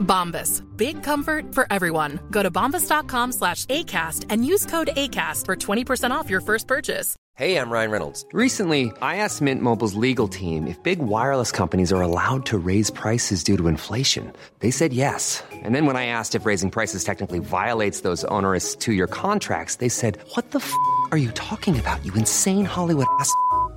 Bombas. Big comfort for everyone. Go to bombas.com slash ACAST and use code ACAST for 20% off your first purchase. Hey, I'm Ryan Reynolds. Recently, I asked Mint Mobile's legal team if big wireless companies are allowed to raise prices due to inflation. They said yes. And then when I asked if raising prices technically violates those onerous two year contracts, they said, What the f are you talking about, you insane Hollywood ass?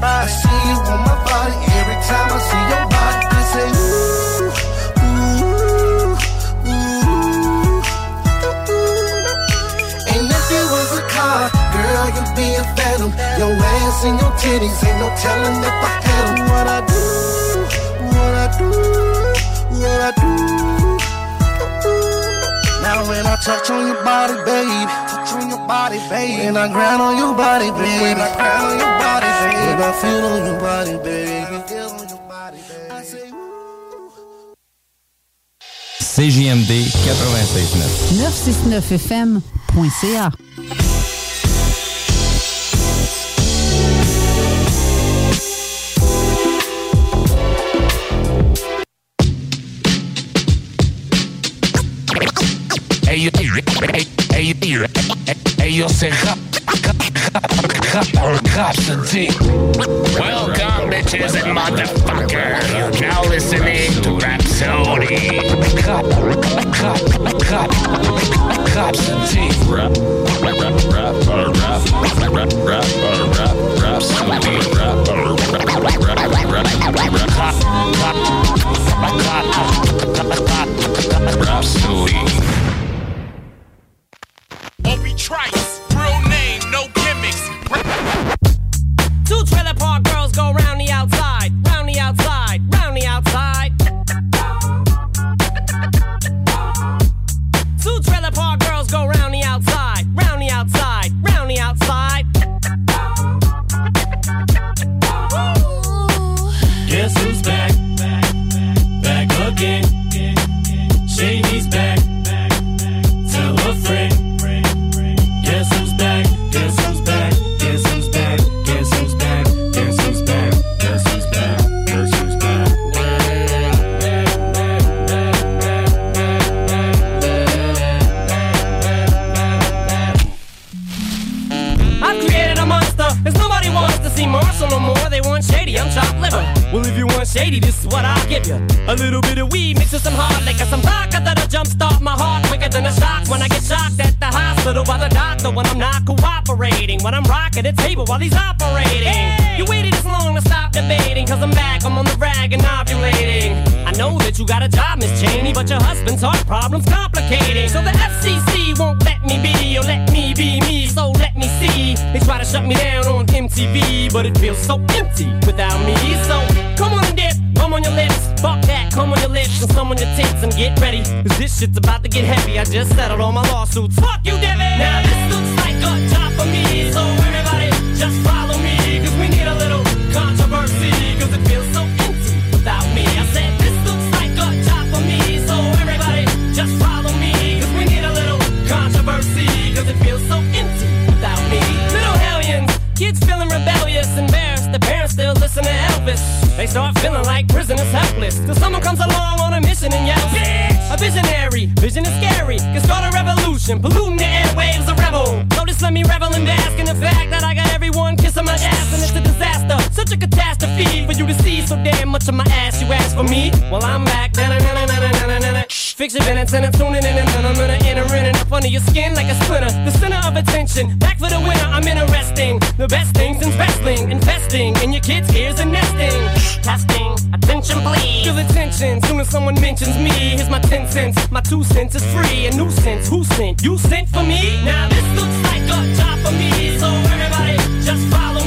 I see you on my body. Every time I see your body, I say, ooh, ooh, ooh. And if you was a car, girl, you'd be a phantom. Your ass and your titties, ain't no telling if I had 'em. What I do, what I do, what I do. Now when I touch on your body, your body, baby. When I grind on your body, baby. When I CJMD 969. 969fm.ca Ellos se jap, Welcome, bitches and motherfuckers. You're now listening to Rhapsody. Rhapsody. Rhapsody. Trice, real name, no gimmicks. Two trailer park Well, if you want shady, this is what I'll give you. A little bit of weed mixed with some hard liquor, some vodka that'll jumpstart my heart quicker than a shock when I get shocked at the hospital by the doctor when I'm not cooperating. When I'm rocking the table while he's operating. To stop debating, cause I'm back, I'm on the rag and ovulating. I know that you got a job, Miss Cheney, but your husband's heart problem's complicating. So the FCC won't let me be, or let me be me, so let me see. They try to shut me down on MTV, but it feels so empty without me. So come on and dip, come on your lips, fuck that, come on your lips, and some on your tits, and get ready. Cause this shit's about to get heavy. I just settled all my lawsuits. Fuck you, Debbie! Now this looks like a job for me, so everybody just feels so empty without me. Little hellions, kids feeling rebellious, embarrassed, the parents still listen to Elvis. They start feeling like prisoners helpless, till someone comes along on a mission and yells, Bitch! A visionary, vision is scary, can start a revolution, polluting the airwaves, a rebel. So just let me revel and bask in the fact that I got everyone kissing my ass, and it's a disaster, such a catastrophe for you to see so damn much of my ass. You ask for me, well I'm back. Na-na-na-na-na-na-na-na. Shh, Fix your minutes and I'm tuning in and then I'm gonna enter in and up under your skin like a splinter. The center of attention, back for the winner. I'm interesting. The best things in wrestling, investing in your kids' ears and nesting. Testing, attention please. Feel attention soon as someone mentions me. Here's my ten cents, my two cents is free. A nuisance, who sent? You sent for me? Now this looks like a job for me, so everybody just follow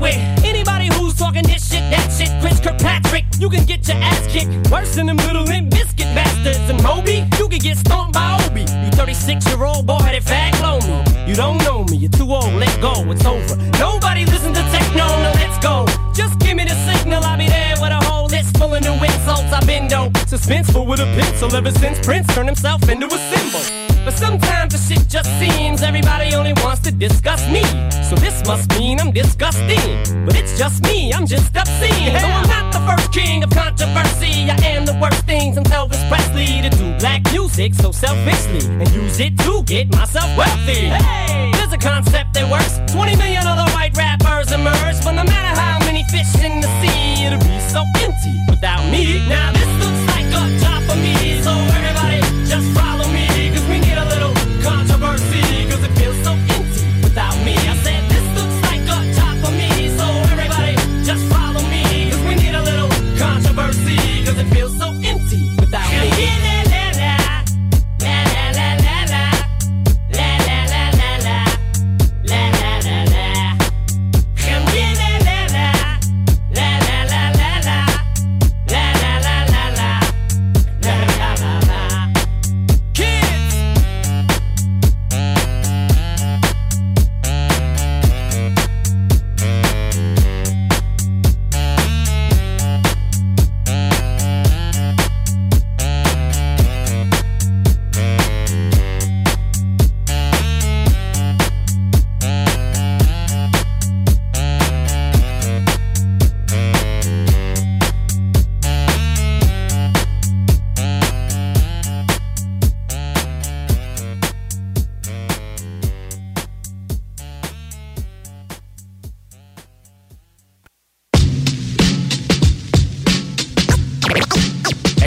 with anybody who's talking this shit, that shit. Chris Kirkpatrick, you can get your ass kicked worse than them little Limp Bizkit bastards. And Moby, you can get stomped by Obie. You 36 year old boy headed fag me. You don't know me, you're too old, let go, it's over. Nobody listen to techno, no, let's go. Just give me the signal, I'll be there with a whole list full of new insults. I've been dope, suspenseful with a pencil ever since Prince turned himself into a symbol. But sometimes the shit just seems everybody only wants to discuss me. So this must mean I'm disgusting. But it's just me, I'm just obscene. Though I'm not the first king of controversy, I am the worst thing since Elvis Presley to do black music so selfishly and use it to get myself wealthy. Hey, there's a concept that works. 20 million other white rappers emerge, but no matter how many fish in the sea, it'll be so empty without me. Now this looks like a job for me, so everybody just follow me, controversy,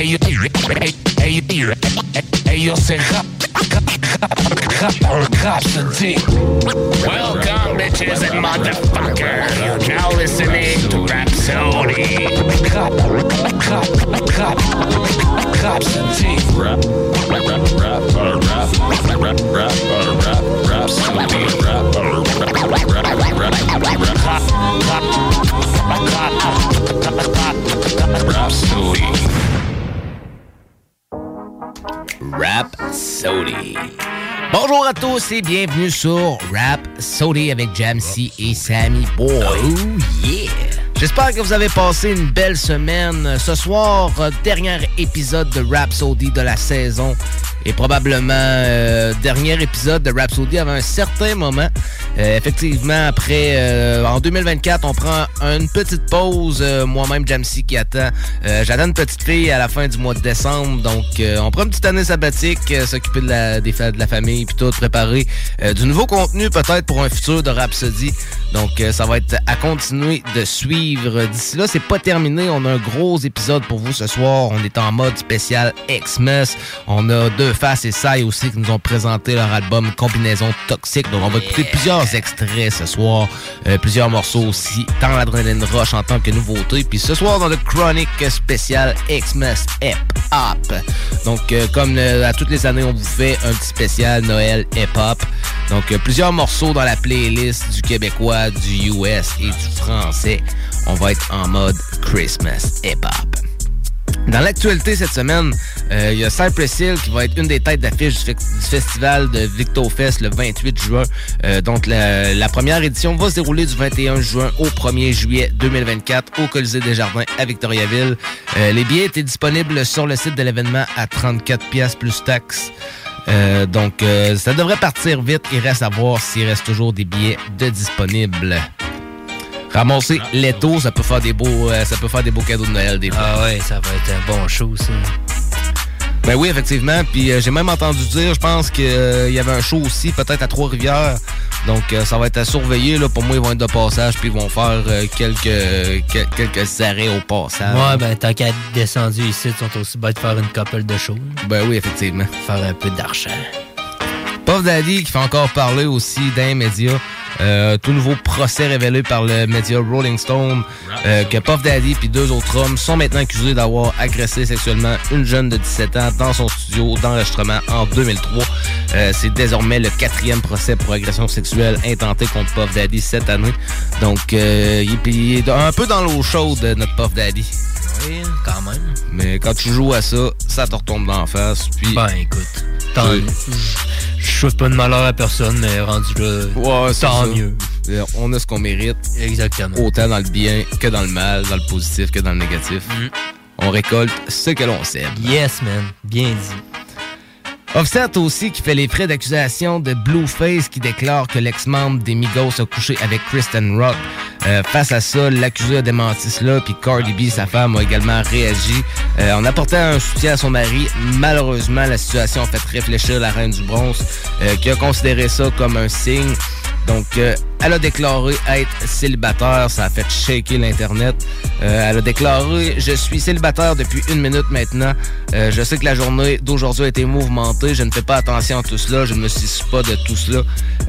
Hey, hey, rap, rap, rap, absentee. Welcome, bitches and motherfuckers. You're now listening to Rhapsody. Rap, rap, rap, rap, absentee. Rap, rap, rap, rap, rap, rap, rap, rap, rhapsody. Rap, rap, rap, rap, rap, rhapsody. Rap Sody. Bonjour à tous et bienvenue sur Rap Sody avec Jamsey et Sammy Boy. Oh yeah! J'espère que vous avez passé une belle semaine. Ce soir, euh, dernier épisode de Rhapsody de la saison et probablement euh, dernier épisode de Rhapsody avant un certain moment. Euh, effectivement, après, euh, en 2024, on prend une petite pause. Moi-même, Jamsey qui attend. J'attends une petite fille à la fin du mois de décembre. Donc, on prend une petite année sabbatique, s'occuper de la, des de la famille, puis tout, préparer du nouveau contenu peut-être pour un futur de Rhapsody. Donc, ça va être à continuer de suivre. D'ici là, c'est pas terminé. On a un gros épisode pour vous ce soir. On est en mode spécial Xmas. On a Deux Faces et Sai aussi qui nous ont présenté leur album Combinaison Toxique. Donc, on va écouter plusieurs extraits ce soir. Euh, plusieurs morceaux aussi, tant l'Adrenaline Rush en tant que nouveauté. Puis ce soir, dans le Chronic spécial Xmas Hip Hop. Donc, euh, comme euh, à toutes les années, on vous fait un petit spécial Noël Hip Hop. Donc, plusieurs morceaux dans la playlist du québécois, du US et du français. On va être en mode Christmas Hip Hop. Dans l'actualité cette semaine, euh, il y a Cypress Hill qui va être une des têtes d'affiche du, festival de VictoFest le 28 juin. Euh, donc la, première édition va se dérouler du 21 juin au 1er juillet 2024 au Colisée des Jardins à Victoriaville. Euh, les billets étaient disponibles sur le site de l'événement à 34 pièces plus taxes. Donc ça devrait partir vite. Il reste à voir s'il reste toujours des billets de disponibles. Ramasser l'étau, ça peut faire des beaux, euh, ça peut faire des beaux cadeaux de Noël des fois. Ah ouais, ça va être un bon show, ça. Ben oui, effectivement. Puis euh, j'ai même entendu dire, je pense qu'il y avait un show aussi, peut-être à Trois-Rivières. Donc euh, ça va être à surveiller. Là. Pour moi, ils vont être de passage, puis ils vont faire euh, quelques, quel- quelques arrêts au passage. Ouais, ben tant qu'à descendu ici, ils sont aussi bêtes de faire une couple de shows. Ben oui, effectivement. Faire un peu d'argent. Puff Daddy qui fait encore parler aussi d'un média. Euh, tout nouveau procès révélé par le média Rolling Stone euh, que Puff Daddy et deux autres hommes sont maintenant accusés d'avoir agressé sexuellement une jeune de 17 ans dans son studio d'enregistrement en 2003. Euh, C'est désormais le quatrième procès pour agression sexuelle intentée contre Puff Daddy cette année. Donc, euh, il est- il est un peu dans l'eau chaude, notre Puff Daddy. Oui, quand même. Mais quand tu joues à ça, ça te retombe d'en face. Puis, Ben écoute, tant Oui. Je souhaite pas de malheur à personne, mais rendu là, Ouais, tant mieux. Euh, On a ce qu'on mérite. Exactement. Autant dans le bien que dans le mal, dans le positif que dans le négatif. On récolte ce que l'on sème. Yes, man. Bien dit. Offset aussi qui fait les frais d'accusation de Blueface qui déclare que l'ex-membre des Migos a couché avec Kristen Rock. Euh, face à ça, l'accusé a démenti cela, puis Cardi B, sa femme, a également réagi euh, en apportant un soutien à son mari. Malheureusement, la situation a fait réfléchir la reine du bronze, euh, qui a considéré ça comme un signe. Donc, euh, elle a déclaré être célibataire. Ça a fait shaker l'Internet. Euh, elle a déclaré « Je suis célibataire depuis une minute maintenant. Euh, je sais que la journée d'aujourd'hui a été mouvementée. Je ne fais pas attention à tout cela. Je ne me soucie pas de tout cela.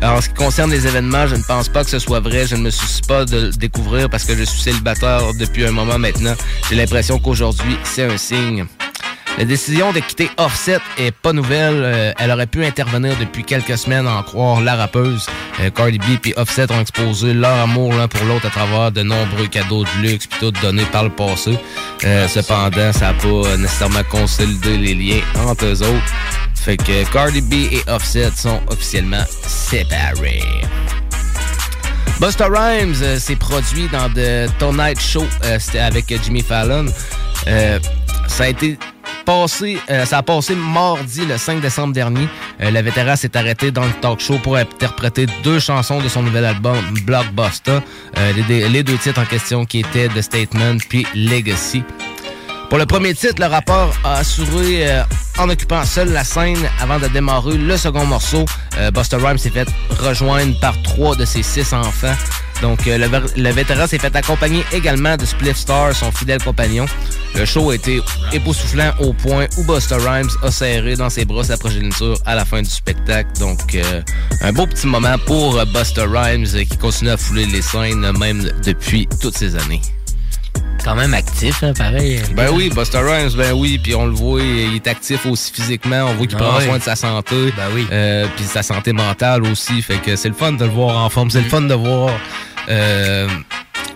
En ce qui concerne les événements, je ne pense pas que ce soit vrai. Je ne me soucie pas de le découvrir parce que je suis célibataire depuis un moment maintenant. J'ai l'impression qu'aujourd'hui, c'est un signe. » La décision de quitter Offset est pas nouvelle. Euh, elle aurait pu intervenir depuis quelques semaines, en croire la rappeuse. Euh, Cardi B et Offset ont exposé leur amour l'un pour l'autre à travers de nombreux cadeaux de luxe puis tout donnés par le passé. Euh, cependant, ça n'a pas nécessairement consolidé les liens entre eux autres. Fait que Cardi B et Offset sont officiellement séparés. Busta Rhymes s'est produit dans The Tonight Show, c'était avec Jimmy Fallon. Ça a été passé, euh, ça a passé mardi le 5 décembre dernier. Euh, le vétéran s'est arrêté dans le talk show pour interpréter deux chansons de son nouvel album Blockbuster. Euh, les deux titres en question qui étaient The Statement puis Legacy. Pour le premier titre, le rappeur a assuré euh, en occupant seul la scène avant de démarrer le second morceau. Euh, Busta Rhymes s'est fait rejoindre par trois de ses six enfants. Donc, euh, le, le vétéran s'est fait accompagner également de Spliff Star, son fidèle compagnon. Le show a été époustouflant au point où Busta Rhymes a serré dans ses bras sa progéniture à la fin du spectacle. Donc, un beau petit moment pour Busta Rhymes qui continue à fouler les scènes, même depuis toutes ces années. Quand même actif, hein, pareil. Ben oui, Buster Rhymes, ben oui, puis on le voit, il est actif aussi physiquement, on voit qu'il Ah prend oui. soin de sa santé, Ben oui. euh, puis sa santé mentale aussi, fait que c'est le fun de le voir en forme, c'est Mm. le fun de voir euh,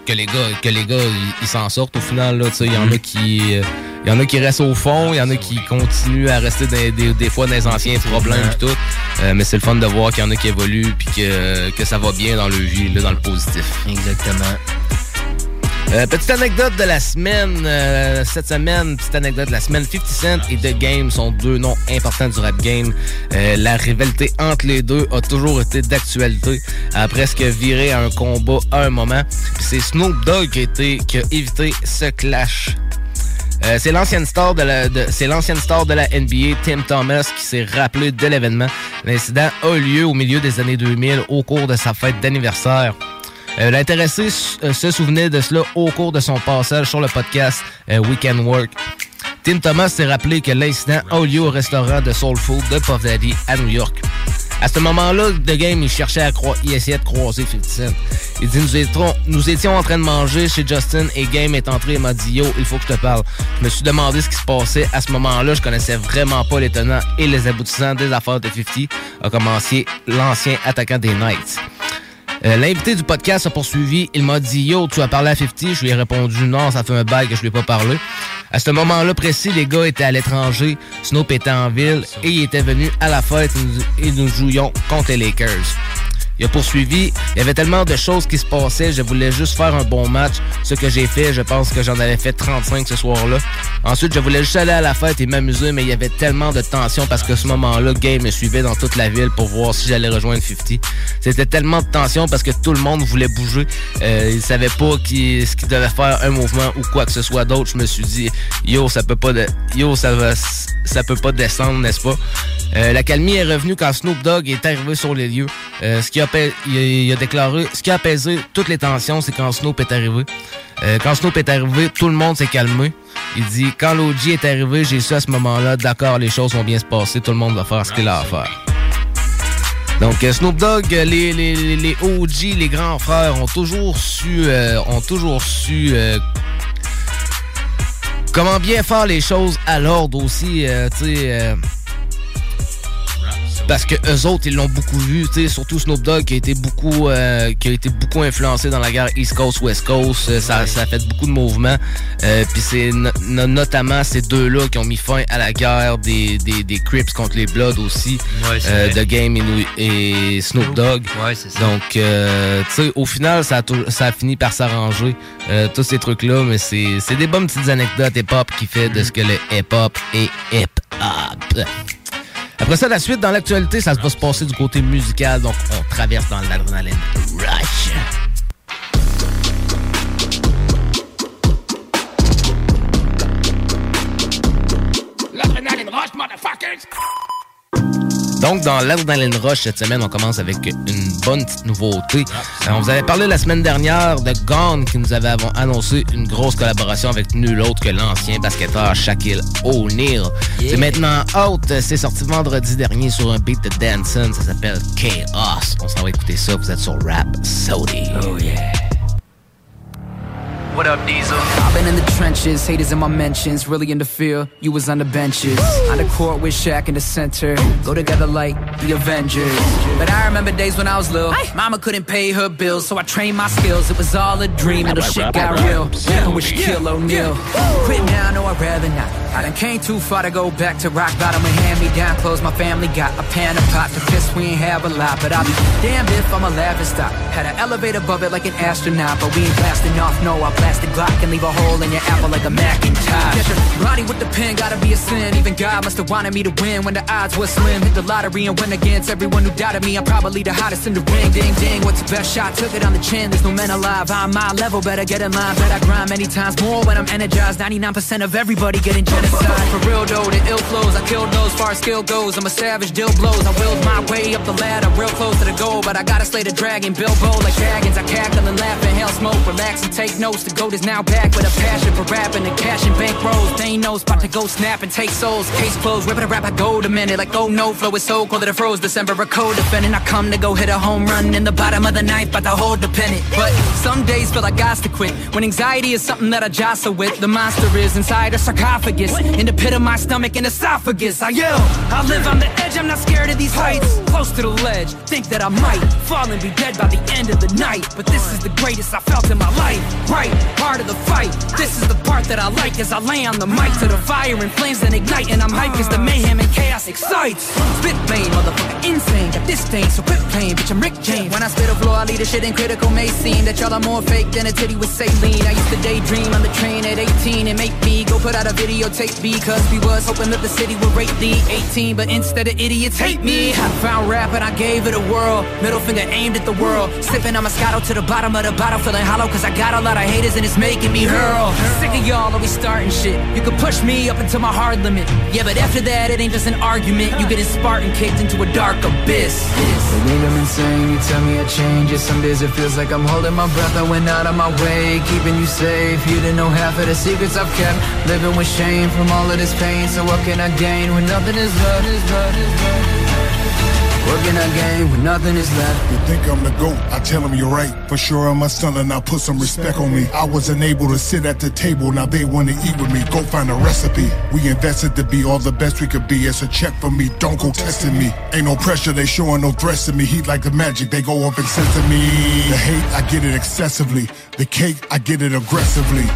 que les gars, que les gars, ils- s'en sortent au final là, tu sais, il y Mm. en a qui, euh, il y en a qui restent au fond, il y en a qui continuent à rester des, des, des fois dans les anciens problèmes et tout, Euh, mais c'est le fun de voir qu'il y en a qui évoluent puis que, que ça va bien dans leur vie, là, dans le positif. Exactement. Euh, petite anecdote de la semaine. euh, cette semaine, petite anecdote de la semaine. 50 Cent et The Game sont deux noms importants du rap game. Euh, la rivalité entre les deux a toujours été d'actualité. A presque viré à un combat à un moment. C'est Snoop Dogg qui a, évité ce clash. C'est l'ancienne star de la c'est l'ancienne star de la NBA Tim Thomas qui s'est rappelé de l'événement. L'incident a eu lieu au milieu des années 2000 au cours de sa fête d'anniversaire. Euh, L'intéressé euh, se souvenait de cela au cours de son passage sur le podcast euh, Weekend Work. Tim Thomas s'est rappelé que l'incident a eu lieu au restaurant de Soul Food de Puff Daddy à New York. À ce moment-là, The Game, il cherchait à croire, il essayait de croiser 50 Cent. Il dit, nous étions, nous étions en train de manger chez Justin et Game est entré et m'a dit, yo, il faut que je te parle. Je me suis demandé ce qui se passait. À ce moment-là, je connaissais vraiment pas les et les aboutissants des affaires de 50, a commencé l'ancien attaquant des Knights. Euh, L'invité du podcast a poursuivi. Il m'a dit Yo, tu as parlé à 50 Je lui ai répondu Non, ça fait un bail que je lui ai pas parlé. À ce moment-là précis, les gars étaient à l'étranger. Snoop était en ville et il était venu à la fête et nous, et nous jouions contre les Lakers. Il a poursuivi. Il y avait tellement de choses qui se passaient. Je voulais juste faire un bon match. Ce que j'ai fait, je pense que j'en avais fait 35 ce soir-là. Ensuite, je voulais juste aller à la fête et m'amuser, mais il y avait tellement de tension parce que ce moment-là, Game me suivait dans toute la ville pour voir si j'allais rejoindre 50. C'était tellement de tension parce que tout le monde voulait bouger. Euh, il savait pas ce qu'il devait faire, un mouvement ou quoi que ce soit d'autre. Je me suis dit, yo, ça peut pas, de, yo, ça va, ça peut pas descendre, n'est-ce pas? Euh, la calmie est revenue quand Snoop Dogg est arrivé sur les lieux. Euh, ce qui a, il a, déclaré, ce qui a apaisé toutes les tensions, c'est quand Snoop est arrivé. Euh, quand Snoop est arrivé, tout le monde s'est calmé. Il dit, quand l'OG est arrivé, j'ai su à ce moment-là, d'accord, les choses vont bien se passer, tout le monde va faire ce qu'il a à faire. Donc Snoop Dogg, les, les, les, OG, les grands frères ont toujours su, ont toujours su comment bien faire les choses à l'ordre aussi, tu sais parce que eux autres ils l'ont beaucoup vu, tu sais, surtout Snoop Dogg qui a été beaucoup euh, qui a été beaucoup influencé dans la guerre East Coast West Coast, euh, ça, ça a fait beaucoup de mouvements. Euh, puis c'est notamment ces deux-là qui ont mis fin à la guerre des, des, des Crips contre les Bloods aussi, ouais, The Game et, Snoop Dogg. Ouais, ça. Donc tu sais au final ça a, ça a fini par s'arranger tous ces trucs là, mais c'est c'est des bonnes petites anecdotes hip-hop qui fait de ce que le hip-hop est hip-hop. Après ça, la suite dans l'actualité, ça va se passer du côté musical, donc on traverse dans l'adrénaline rush. L'adrénaline rush, motherfuckers! Donc, dans l'Adrenaline Rush cette semaine, on commence avec une bonne petite nouveauté. Euh, on vous avait parlé la semaine dernière de Gone qui nous avait annoncé une grosse collaboration avec nul autre que l'ancien basketteur Shaquille O'Neal. C'est maintenant out. C'est sorti vendredi dernier sur un beat de Danson. Ça s'appelle Chaos. On s'en va écouter ça. Vous êtes sur Rap Sody. Oh yeah. What up, Diesel? I've been in the trenches, haters in my mentions, really in the field. You was on the benches, on the court with Shaq in the center. Go together like the Avengers. But I remember days when I was little. Mama couldn't pay her bills, so I trained my skills. It was all a dream until shit got real. I wish Kill O'Neal. Quit now, no, I'd rather not. I done came too far to go back to rock bottom and hand me down clothes. My family got a pan of pot to piss. We ain't have a lot, but I'll be damned if I'm a laugh and stop. Had an elevator above it like an astronaut, but we ain't blasting off. No, I plastic Glock and leave a hole in your apple like a Macintosh. Get your body with the pen, gotta be a sin. Even God must have wanted me to win when the odds were slim. Hit the lottery and win against everyone who doubted me. I'm probably the hottest in the ring. Ding ding, what's the best shot? Took it on the chin. There's no men alive. I'm my level, better get in line. Bet I grind many times more when I'm energized. 99% of everybody getting genocide. For real though, the ill flows. I killed those far as skill goes. I'm a savage, deal blows. I willed my way up the ladder, real close to the goal. But I gotta slay the dragon, Bilbo like dragons. I cackle and laugh and hell smoke. Relax and take notes. The goat is now back with a passion for rapping and cashing bank rolls. They ain't no spot to go snap and take souls. Case closed, ripping a rap, I go to minute. Like, oh no, flow is so cold that it froze. December, a code defending. I come to go hit a home run in the bottom of the ninth, but the hold the pennant. But some days feel like God's to quit. When anxiety is something that I jostle with, the monster is inside a sarcophagus. In the pit of my stomach and esophagus, I yell. I live on the edge, I'm not scared of these heights. Close to the ledge, think that I might fall and be dead by the end of the night. But this is the greatest I felt in my life. Right, part of the fight. This is the part that I like as I lay on the mic to the fire and flames that ignite. And I'm hyped cause the mayhem and chaos excites. Spit vein, motherfucker, insane. Got this thing, so quit playing, bitch, I'm Rick James. When I spit a flow, I lead a shit in critical may seem that y'all are more fake than a titty with saline. I used to daydream on the train at 18 and make me go put out a videotape because we was hoping that the city would rate the 18, but instead of idiots hate me. I found rap and I gave it a whirl. Middle finger aimed at the world. Sipping on Moscato to the bottom of the bottle, feeling hollow cause I got a lot of haters and it's making me hurl. Sick of y'all always starting shit. You can push me up until my hard limit. Yeah, but after that, it ain't just an argument. You get a Spartan kicked into a dark abyss. They think I'm insane, you tell me I change it. Some days it feels like I'm holding my breath. I went out of my way, keeping you safe. You didn't know half of the secrets I've kept. Living with shame from all of this pain. So what can I gain when nothing is left? Is is. What can I gain when nothing is left? You think I'm the GOAT? I tell them you're right. For sure I'm a and now put some respect on me. I wasn't able to sit at the table, now they wanna eat with me. Go find a recipe. We invested to be all the best we could be. It's a check for me, don't go testing me. Ain't no pressure, they showing no threats to me. Heat like the magic, they go up and send to me. The hate, I get it excessively. The cake, I get it aggressively.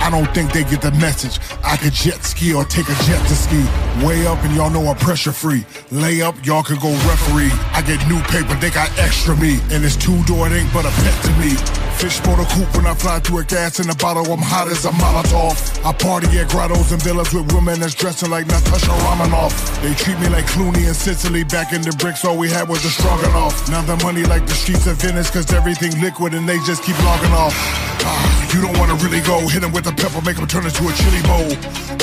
I don't think they get the message. I could jet ski or take a jet to ski. Way up and y'all know I'm pressure free. Lay up, y'all could go referee. I get new paper, they got extra me. And it's two door, it ain't but a pet to me. Fish for the coop when I fly through a gas in a bottle. I'm hot as a Molotov. I party at grottos and villas with women that's dressing like Natasha Romanoff. They treat me like Clooney and Sicily. Back in the bricks, all we had was a the stroganoff. Now the money like the streets of Venice, cause everything liquid and they just keep logging off. Ah, you don't wanna really go. Hit them with the pepper, make them turn into a chili bowl.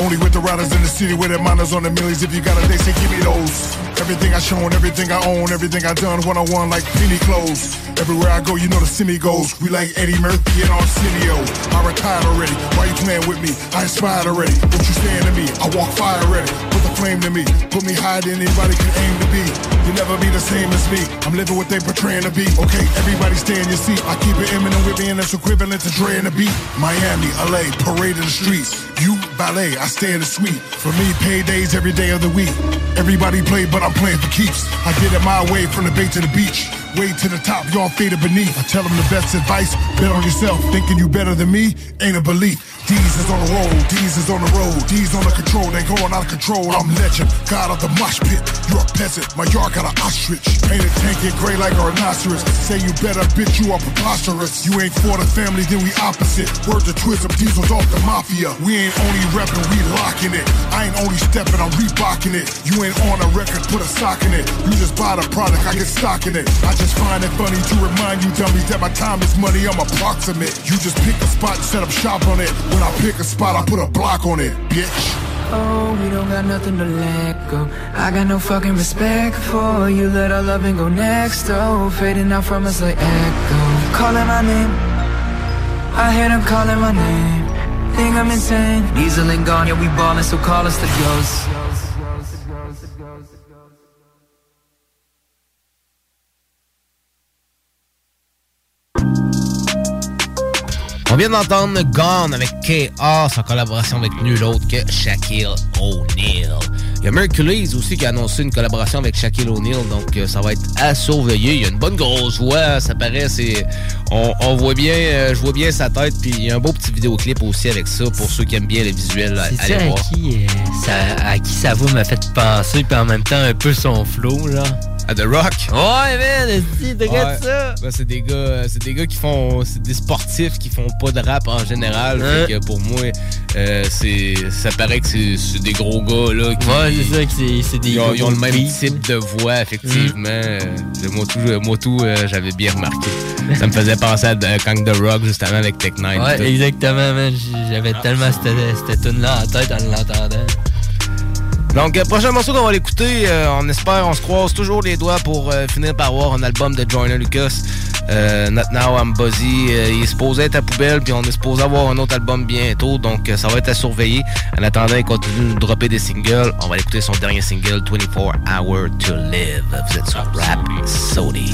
Only with the riders in the city with their miners on the millions. If you got it, they say give me those. Everything I shown, everything I own, everything I done one on one like penny clothes. Everywhere I go, you know the semi goes. We like Eddie Murphy and Arsenio. I retired already. Why you playing with me? I inspired already. What you saying to me? I walk fire already. Put the flame to me. Put me higher than anybody can aim to be. You never be the same as me. I'm living what they portraying to be. Okay, everybody stay in your seat. I keep it imminent with me and it's equivalent to Dre and the beat. Miami, LA, parade in the streets. You ballet, I stay in the suite. For me, paydays every day of the week. Everybody play, but I'm playing for keeps. I did it my way from the bay to the beach. Way to the top, y'all faded beneath. I tell them the best advice, bet on yourself. Thinking you better than me, ain't a belief. D's is on the road, D's is on the road, D's on the control, they going out of control. I'm legend, god of the mosh pit. You're a peasant, my yard got an ostrich. Painted tank it gray like a rhinoceros. Say you better, bitch, you are preposterous. You ain't for the family, then we opposite. Word to Twism, Diesel's off the mafia. We ain't only reppin', we locking it. I ain't only steppin', I'm rebocking it. You ain't on a record, put a sock in it. You just buy the product, I get stock in it. I just find it funny to remind you dummies that my time is money, I'm approximate. You just pick a spot and set up shop on it. When I pick a spot, I put a block on it, bitch. Oh, we don't got nothing to let go. I got no fucking respect for you. Let our loving go next. Oh, fading out from us like echo. Calling my name. I hear them calling my name. Think I'm insane. And gone, yeah, we ballin', so call us the ghosts. On vient d'entendre Gone avec K.A. en collaboration avec nul autre que Shaquille O'Neal. Il y a Mercules aussi qui a annoncé une collaboration avec Shaquille O'Neal, donc euh, ça va être à surveiller. Il y a une bonne grosse voix, ça paraît, c'est... On, on voit bien, euh, je vois bien sa tête, puis il y a un beau petit vidéoclip aussi avec ça, pour ceux qui aiment bien les visuels, C'est allez à voir. qui, euh, ça, à qui sa voix m'a fait penser, puis en même temps un peu son flow, genre. À The Rock? Ouais, man, si, regarde Ouais. ça. Ben, c'est des gars, euh, c'est des gars qui font, c'est des sportifs qui font pas de rap en général. Hein? Fait que pour moi, euh, c'est, ça paraît que c'est, des gros gars là. Qui, Ouais, c'est ça, que c'est- des Ils ont, ils ont le même type de voix, effectivement. Euh, moi tout, moi tout, euh, j'avais bien remarqué. ça me faisait penser à quand The Rock justement avec Tech 9. Ouais, exactement, man. J'avais tellement cette, cette tune-là en tête en l'entendant. Donc, euh, prochain morceau qu'on va l'écouter, euh, on espère, on se croise toujours les doigts pour euh, finir par voir un album de Joyner Lucas. Not Now I'm Buzzy. Il est supposé être à poubelle, puis on est supposé avoir un autre album bientôt, donc ça va être à surveiller. En attendant, il continue de nous dropper des singles. On va écouter son dernier single, 24 Hour to Live. Vous êtes sur Rap Sody.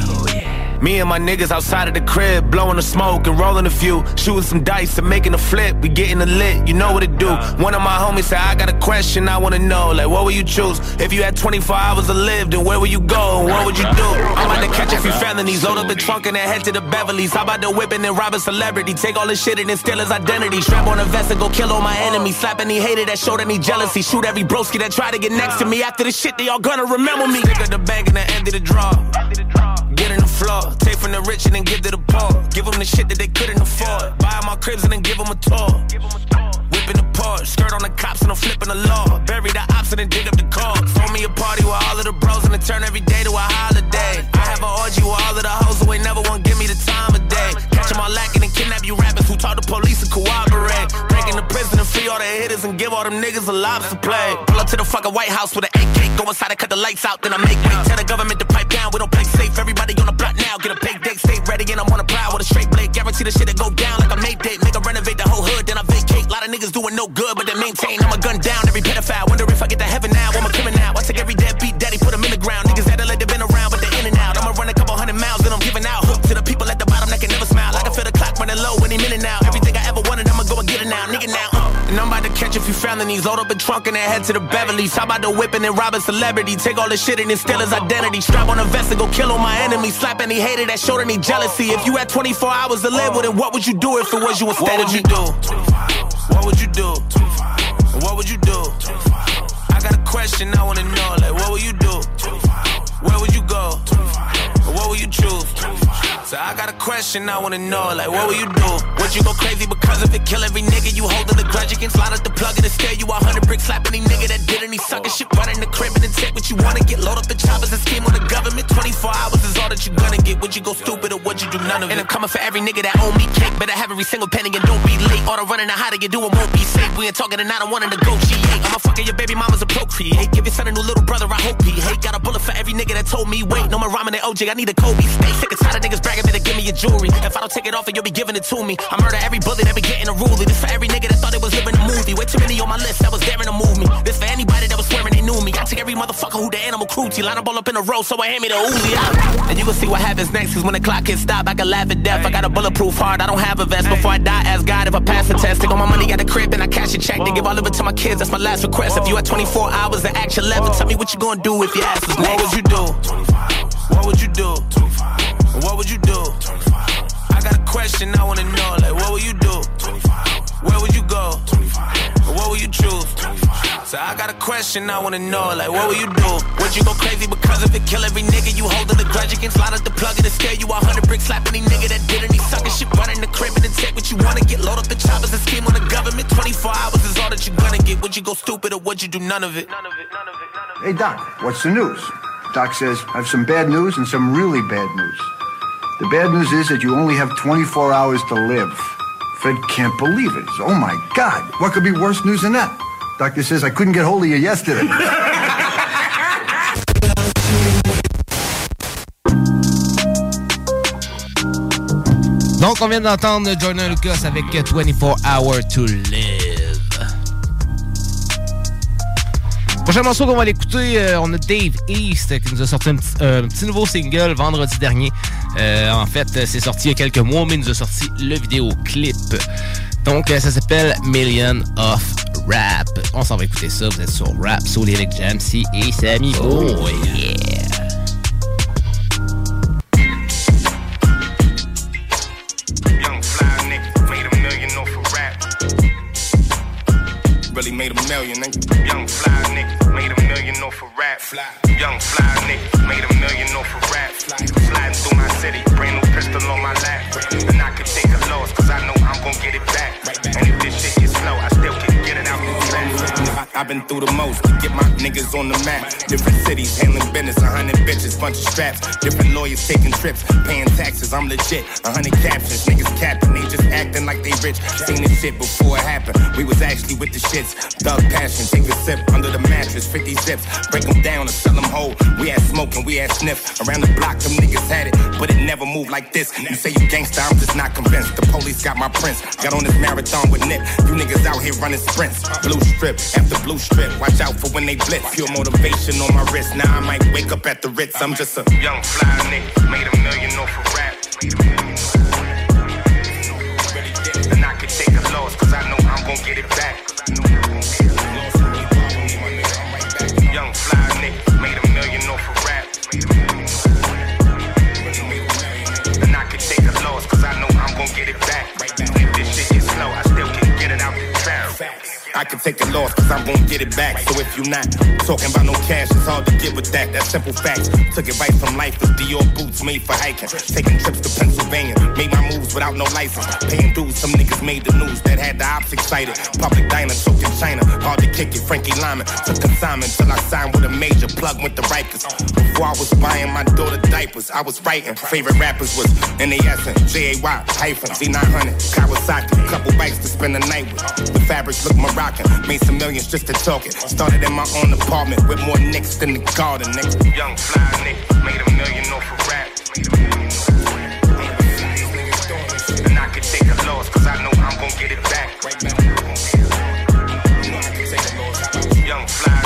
Me and my niggas outside of the crib, blowing the smoke and rolling a few, shooting some dice and making a flip. We getting a lit, you know what it do. One of my homies said, I got a question I wanna know. Like, what would you choose? If you had 24 hours to live, then where would you go and what would you do? I'm about to catch a few felonies, load up the trunk and then head to the Beverly's. How about the whip and rob a celebrity? Take all his shit and then steal his identity. Strap on a vest and go kill all my enemies. Slap any hater that showed any jealousy. Shoot every broski that tried to get next to me. After the shit, they all gonna remember me. Stick at the bank and the end of the draw. Floor, take from the rich and then give to the poor. Give them the shit that they couldn't afford. Buy my cribs and then give them a tour. Whipping the Porsche, skirt on the cops and I'm flipping the law. Bury the ops and then dig up the car. Throw me a party with all of the bros and then turn every day to a holiday. I have an orgy with all of the hoes who ain't never want give me the time of day. Catch 'em all lacking and kidnap you rappers who talk to police and cooperate. Break in the prison and free all the hitters and give all them niggas a lobster play. Pull up to the fucking White House with an AK. Go inside and cut the lights out, then I make way. Tell the government to pipe down, we don't play safe. Everybody on the get a pay date, stay ready, and I'm on a prowl with a straight blade. Guarantee the shit to go down like a made date. Make a renovate the whole hood, then I vacate. Lot of niggas doing no good, but they maintain. I'ma gun down every pedophile. Wonder if I get to heaven now. I'm a criminal. I take every deadbeat daddy, put him in the ground. Niggas that let they been around, but they in and out. I'ma run a couple hundred miles, then I'm giving out. Hook to the people at the bottom that can never smile. I can feel the clock running low any minute now. Everything I ever wanted, I'ma go and get it now. Nigga now. And I'm about to catch a few felonies. Load up a trunk and then head to the Beverly's. How about the whip and then rob a celebrity? Take all the shit and then steal his identity. Strap on a vest and go kill all my enemies. Slap any hater that showed any jealousy. If you had 24 hours to live with it, what would you do if it was you instead What of would me? you do? What would you do? What would you do? I got a question I wanna know, like what would you do? Where would you go? What would you choose? So I got a question I wanna know, like what would you do? Would you go crazy because of it? Kill every nigga you holding the grudge against? Slide up the plug and scare you a hundred bricks, slap any nigga that did any sucker shit, run in the crib and take what you wanna get. Load up the choppers and scheme on the government. 24 hours is all that you gonna get. Would you go stupid or would you do none of it? And I'm coming for every nigga that owe me cake. Better have every single penny and don't be late. All the running and hiding you doing won't be safe. We ain't talking and I don't wanna negotiate. I'ma fucking your baby mama's a procreate. Give your son a new little brother, I hope he hate. Got a bullet for every nigga that told me wait. No more rhyming than OJ, I need a Kobe. Stay sick and tired of niggas bragging, better give me your jewelry. If I don't take it off, you'll be giving it to me. I murder every bullet that be getting a ruler. This for every nigga that thought it was living a movie. Way too many on my list that was daring to move me. This for anybody that was swearing they knew me. I take every motherfucker who the animal cruelty. Line them all up in a row, so I hand me the Uzi out. And you can see what happens next, cause when the clock hits stop, I can laugh at death. I got a bulletproof heart, I don't have a vest. Before I die, ask God if I pass the test. Take all my money at the crib and I cash a check. They give all of it to my kids, that's my last request. If you had 24 hours to act your level, tell me what you gonna do if your ass was next. What would you do? What would you do? What would you do? I got a question I wanna know, like what would you do? Where would you go? What would you choose? So I got a question I wanna know, like what would you do? Would you go crazy because if it? Kill every nigga you holding the grudge against? Slide up the plug and scare you a hundred bricks, slap any nigga that did any suckin' shit, run in the crib and then take what you wanna get. Load up the choppers and scheme on the government. 24 hours is all that you gonna get. Would you go stupid or would you do none of it? Hey, Doc, what's the news? Doc says, I have some bad news and some really bad news. The bad news is that you only have 24 hours to live. Fred can't believe it. Oh my God, what could be worse news than that? Doctor says I couldn't get hold of you yesterday. Donc, on vient d'entendre Jordan Lucas avec 24 Hours to Live. Prochain morceau qu'on va l'écouter, euh, on a Dave East qui nous a sorti un petit, un petit nouveau single vendredi dernier. Euh, en fait, c'est sorti il y a quelques mois, mais il nous a sorti le vidéoclip. Donc, euh, ça s'appelle Million of Rap. On s'en va écouter ça. Vous êtes sur Rap, Soul avec Jamsey et Sammy Boy. Yeah. Made a million, nigga. Young fly nigga, made a million off of rap. Young fly nigga, made a million off of rap. Sliding through my city, brand new pistol on my lap. And I can take a loss, cause I know I'm gon' get it back. And if this I've been through the most to get my niggas on the map. Different cities, handling business, a hundred bitches, bunch of straps. Different lawyers taking trips, paying taxes, I'm legit. A hundred captions, niggas capping, they just acting like they rich. Seen this shit before it happened. We was actually with the shits. Thug passion, take a sip under the mattress, 50 zips. Break them down and sell them whole. We had smoke and we had sniff. Around the block, them niggas had it, but it never moved like this. You say you gangsta, I'm just not convinced. The police got my prints. Got on this marathon with Nip. You niggas out here running sprints. Blue strip after blue strip. Watch out for when they blitz. Pure motivation on my wrist. Now I might wake up at the Ritz. I'm just a young fly nigga. Made a million off of rap. And I can take a loss, cause I know I'm gon' get it back. I can take a loss cause I'm gon' get it back. So if you're not talking about no cash, it's hard to get with that. That's simple facts. Took it right from life with Dior boots made for hiking. Taking trips to Pennsylvania. Made my moves without no license. Paying dues, some niggas made the news that had the ops excited. Public diner, soaked in China. Hard to kick it, Frankie Lymon. Took consignment till I signed with a major plug with the Rikers. Before I was buying my daughter diapers, I was writing. Favorite rappers was NAS and JAY, hyphen, Z900, Kawasaki. Couple bikes to spend the night with. The fabrics look Made some millions just to talk it. Started in my own apartment with more nicks than the garden, nigga. Young fly nigga, made a million off of rap. And I can take a loss, cause I know I'm gon' get it back. Young fly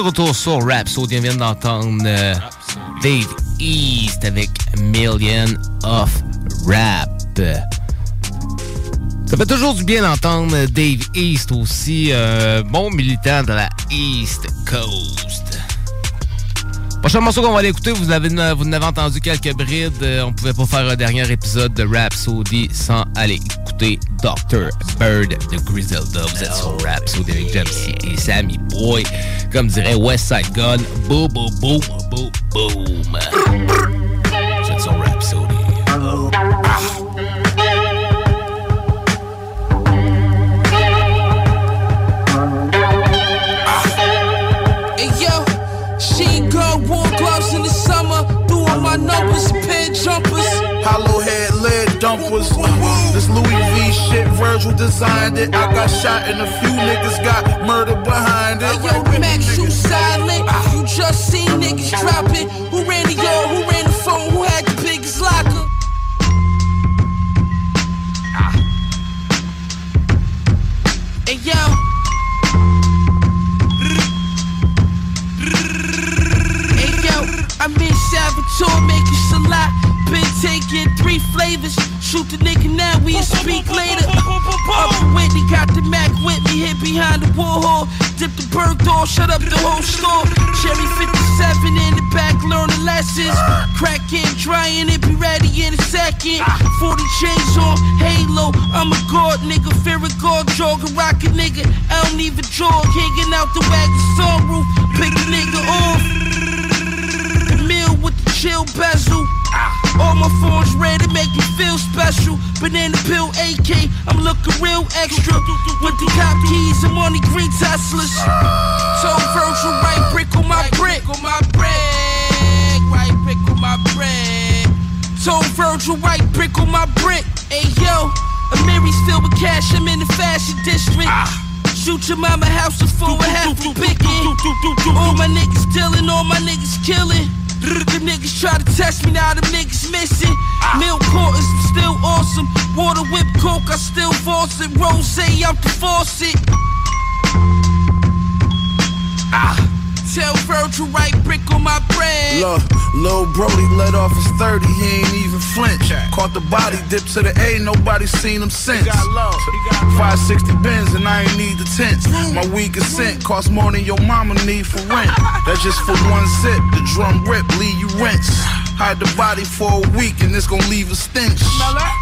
retour sur Rhapsody. On vient d'entendre euh, Dave East avec Million of Rap. Ça fait toujours du bien d'entendre Dave East aussi, euh, bon militant de la East Coast. Prochain morceau qu'on va aller écouter, vous avez, vous entendu quelques brides. Euh, on pouvait pas faire un dernier épisode de Rhapsody sans aller Dr. Bird de Griselda. Vous êtes sur Rhapsody avec Jamsey et Sammy Boy. Comme dirait Westside Gun, boom, boom, boom, boom, boom. Lead dumpers. This Louis V shit, Virgil designed it. I got shot and a few niggas got murdered behind it. Yo, Max, you silent. You just seen niggas dropping. Who ran the yard? Who ran the phone? Who had the biggest locker? Hey yo, I'm in Salvatore making salat. Been taking three flavors. Shoot the nigga now, we speak later. Up in Whitney, got the Mac with me, hit behind the Warhol. Dip the bird door, shut up the whole store. Cherry 57 in the back, learning lessons. Cracking, drying it, be ready in a second. 40 chains on, halo. I'm a god nigga, fear a god, jog a rocket nigga. I don't even jog, hanging out the wagon sunroof. Pick a nigga off. The meal with the chill bezel. All my phones red to make me feel special. Banana pill AK, I'm looking real extra. With the cop keys, I'm on the green Teslas. Told Virgil, right brick on my brick. On my brick, right brick on my brick. Told Virgil, right brick on my brick. Hey yo, Amiri's filled with cash, I'm in the fashion district. Shoot your mama house full of half a picking. All my niggas dealing, all my niggas killing. Them niggas try to test me, now them niggas missing. Milk quarters, still awesome. Water whip coke, I still force it. Rose, I'm the faucet. Ah. Tell Virgil right brick on my bread. Look, Lil Brody let off his 30, he ain't even flinch. Caught the body, dip to the A, nobody seen him since. 560 bins and I ain't need the tents. My weed consent cost more than your mama need for rent. That's just for one sip, the drum rip, leave you rinse. Hide the body for a week and it's gon' leave a stench.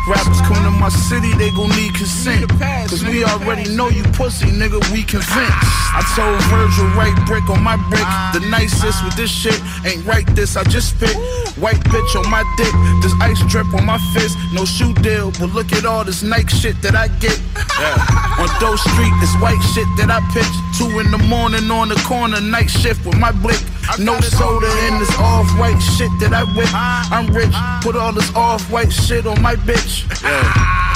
Rappers come to my city, they gon' need consent. Cause we already know you pussy, nigga, we convinced. I told Virgil, right brick on my brick. The nicest with this shit ain't right this, I just spit. White bitch on my dick, this ice drip on my fist. No shoe deal, but look at all this Nike shit that I get. Yeah. On Doe Street, this white shit that I pitch. Two in the morning on the corner, night shift with my blick. No soda in this off-white shit that I whip. Ah. I'm rich, put all this off-white shit on my bitch.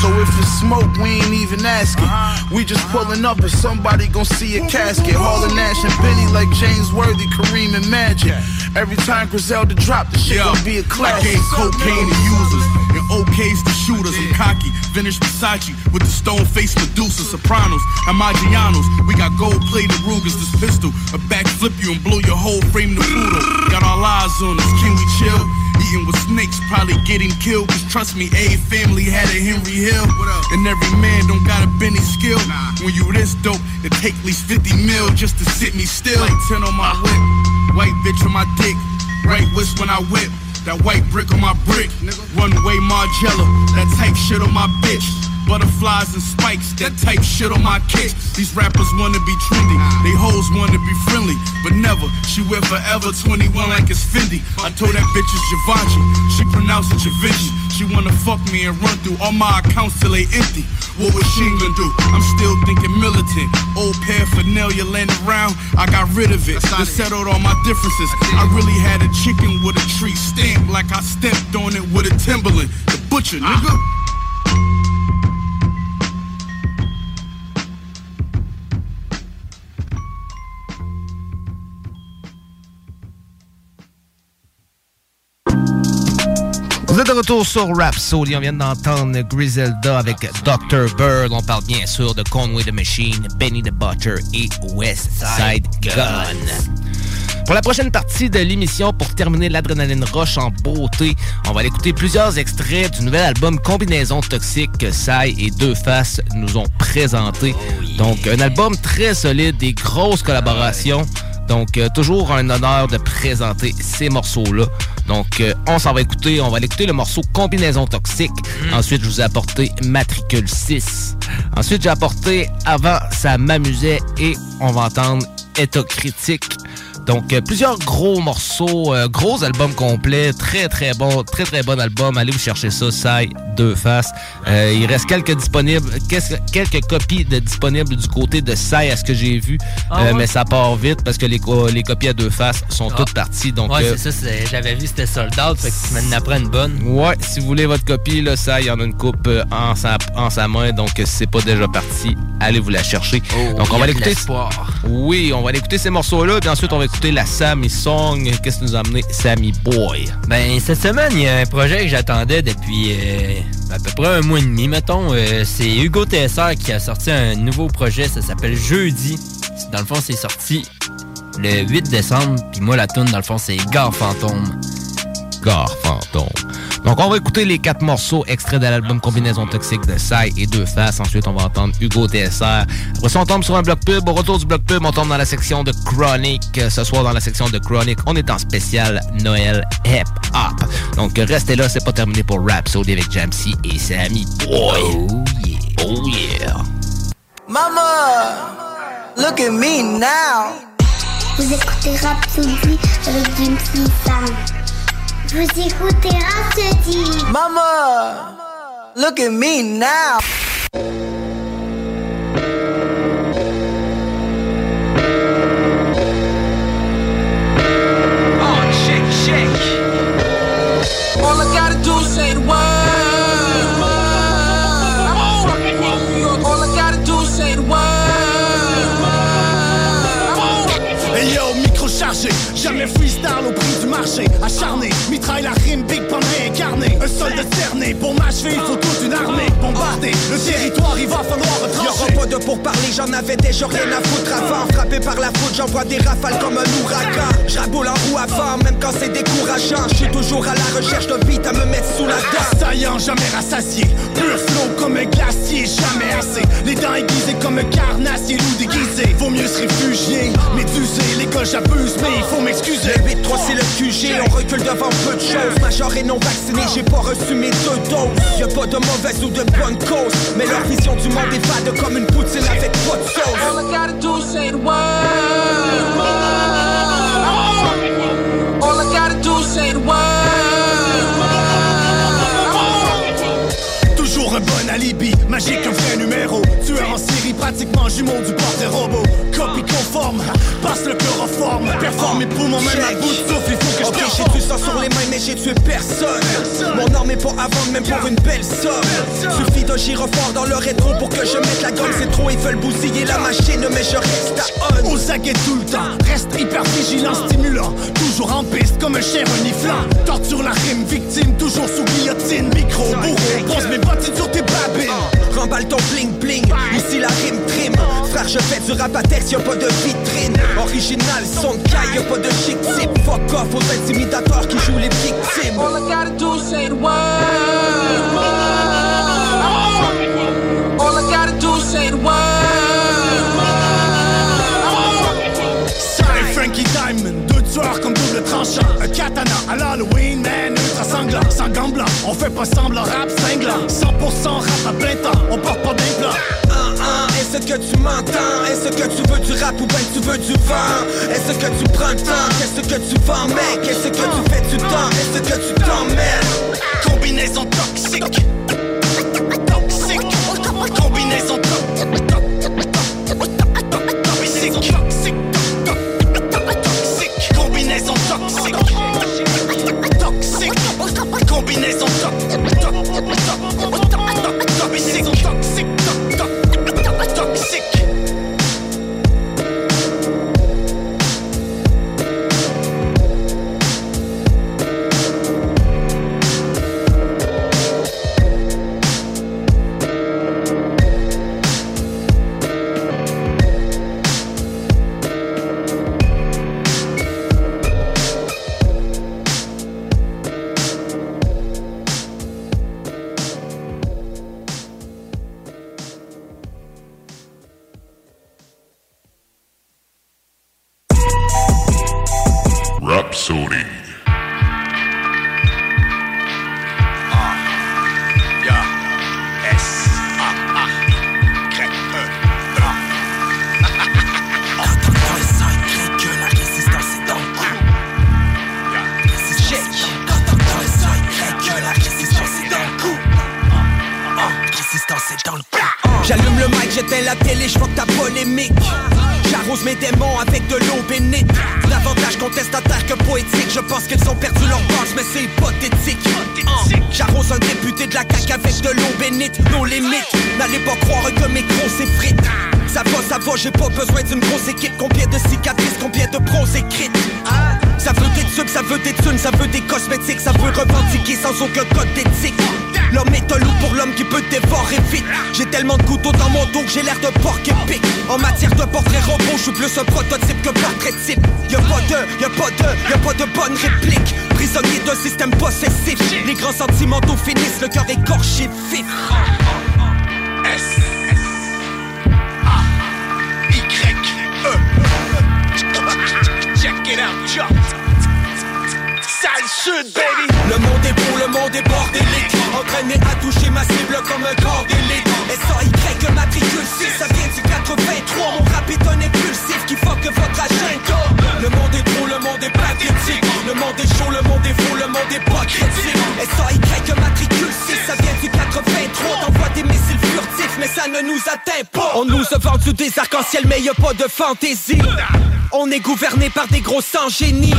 So if you smoke, we ain't even asking. Uh-huh. We just pulling up and somebody gon' see a casket. Hauling Nash and Benny like James Worthy, Kareem and Magic. Every time Griselda drop, the shit gon' be a classic. gave cocaine to users OKs to shooters. I'm cocky, vintage Versace with the stone face Medusa, Sopranos, and. We got gold plated Rugers, this pistol, a backflip you and blow your whole frame to poodle. Got all eyes on us, can we chill? Eating with snakes, probably getting killed. Cause trust me, a family had a Henry Hill. And every man don't got a Benny skill. When you this dope, it take at least 50 mil just to sit me still. Like 10 on my whip, white bitch on my dick, right wrist when I whip. That white brick on my brick, runway Margiela, that type shit on my bitch. Butterflies and spikes, that type shit on my kicks. These rappers wanna be trendy, they hoes wanna be friendly, but never. She wear forever 21 like it's Fendi. I told that bitch it's Givenchy, she pronounced it Givenchy. She wanna fuck me and run through all my accounts till they empty. What was she gonna do? I'm still thinking militant. Old paraphernalia laying around, I got rid of it. Then settled all my differences. I really had a chicken with a tree stamp, like I stepped on it with a Timberland. The butcher, nigga. Vous êtes de retour sur Rhapsody. On vient d'entendre Griselda avec Dr. Bird. On parle bien sûr de Conway the Machine, Benny the Butcher et West Side Gun. Pour la prochaine partie de l'émission, pour terminer l'adrénaline roche en beauté, on va aller écouter plusieurs extraits du nouvel album Combinaison Toxique que Sai et Deux Faces nous ont présenté. Donc, un album très solide, des grosses collaborations. Donc, euh, toujours un honneur de présenter ces morceaux-là. Donc, euh, on s'en va écouter. On va aller écouter le morceau Combinaison Toxique. Ensuite, je vous ai apporté Matricule 6. Ensuite, j'ai apporté Avant, ça m'amusait. Et on va entendre État critique. Donc, euh, plusieurs gros morceaux, euh, gros albums complets, très très bon, très très bon album. Allez vous chercher ça, Sai, deux faces. Euh, il reste quelques disponibles, quelques, copies de disponibles du côté de Sai à ce que j'ai vu, Ah ouais? mais ça part vite parce que les, les copies à deux faces sont toutes parties. Donc, ouais, c'est ça, j'avais vu c'était sold out, fait que tu m'en apprends une bonne. Ouais, si vous voulez votre copie, là, ça, il y en a une coupe en, sa, en sa main, donc si c'est pas déjà parti, allez vous la chercher. donc il y on va l'écouter. Oui, on va aller écouter ces morceaux-là, puis ensuite on va écouter la Sammy Song. Qu'est-ce que nous a amené Sammy Boy? Ben, cette semaine, il y a un projet que j'attendais depuis euh, à peu près un mois et demi, mettons. Euh, c'est Hugo TSR qui a sorti un nouveau projet, ça s'appelle Jeudi. Dans le fond, c'est sorti le 8 décembre, puis moi, la tune dans le fond, c'est Gare Fantôme. Gare Fantôme. Donc on va écouter les quatre morceaux extraits de l'album Combinaison Toxique de Sai et Deux Faces. Ensuite, on va entendre Hugo TSR. Après ça, on tombe sur un bloc pub. Au retour du bloc pub, on tombe dans la section de Chronic. Euh, Ce soir, dans la section de Chronic, on est en spécial Noël Hip Hop. Donc restez là, c'est pas terminé pour Rhapsody avec Jamsey et Sammy Boy. Oh yeah. Oh yeah. Mama, look at me now. Vous écoutez Rhapsody avec James Sam. Vous écoutez Rapsodie. Mama, look at me now. Oh, check, check. All I gotta do say the word. All I gotta do say the word. Hey yo, micro chargé, jamais freestyle au prix du marché. Acharné, mitraille la rime, big pan réincarné. Un soldat cerné, pour m'achever, il faut toute une armée. Bombarder le territoire, il va falloir Y'aura retrancher. pas de pourparler, j'en avais déjà rien à foutre avant Frappé par la foudre, j'envoie des rafales comme un ouragan J'raboule en roue avant, même quand c'est décourageant J'suis toujours à la recherche d'un beat à me mettre sous la dent Assaillant, jamais rassasié. Pur flow comme un glacier, jamais assez. Les dents aiguisées comme un carnassier, loup déguisé. Vaut mieux se réfugier, médusé. L'école j'abuse, mais il faut m'excuser. Le 8-3 c'est le QG, on recule devant peu de choses Major et non vacciné, j'ai pas reçu mes deux doses Y'a pas de mauvaise ou de bonne cause Mais leur vision du monde est fade comme une poutine avec trop de sauce All I gotta do is say the word. Toujours un bon alibi, magique un vrai numéro. Tueur en série, pratiquement jumeau du portrait robot. Copie conforme, passe le chloroforme. Performe mes poumons, même à bout de souffle, il faut que je Ok, j'ai du sang sur les mains, mais j'ai tué personne. Mon arme est pas à vendre, même pour une belle somme. Suffit d'un gyrophare dans le rétro pour que je mette la gomme. C'est trop, ils veulent bousiller la machine, mais je reste à on. Aux aguets tout le temps, reste hyper vigilant, stimulant. Toujours en piste comme un chien reniflant. Torture la rime, victime, toujours sous guillotine. Micro, bourreau, pose mes bottines sur tes babines. Remballe ton bling bling, ici la rime prime. Frère, je fais du rap à texte, y'a pas de vitrine. Original, son de caille, y'a pas de chic type. Fuck off aux intimidateurs qui jouent les victimes. All I gotta do is say the word. All I gotta do is say the word. Sorry Frankie Diamond, deux tueurs comme double tranchant Un katana à l'Halloween, man, ultra sanglant Sans gants blancs, on fait pas semblant, rap cinglant 100% rap à plein temps, on porte pas Hein, hein, Est-ce que tu m'entends? Est-ce que tu veux du rap ou ben tu veux du vent? Est-ce que tu prends le temps? Qu'est-ce que tu vends mec? Est-ce que tu fais du temps Est-ce que tu t'emmerdes Combinaison toxique. Toxique. Combinaison Toxique monde est chaud, le monde est fou, le monde est pas critique S-A-Y matricule 6, ça vient du 83 T'envoies des missiles furtifs mais ça ne nous atteint pas. On nous a vendu des arcs-en-ciel mais y a pas de fantaisie. On est gouverné par des gros sans génie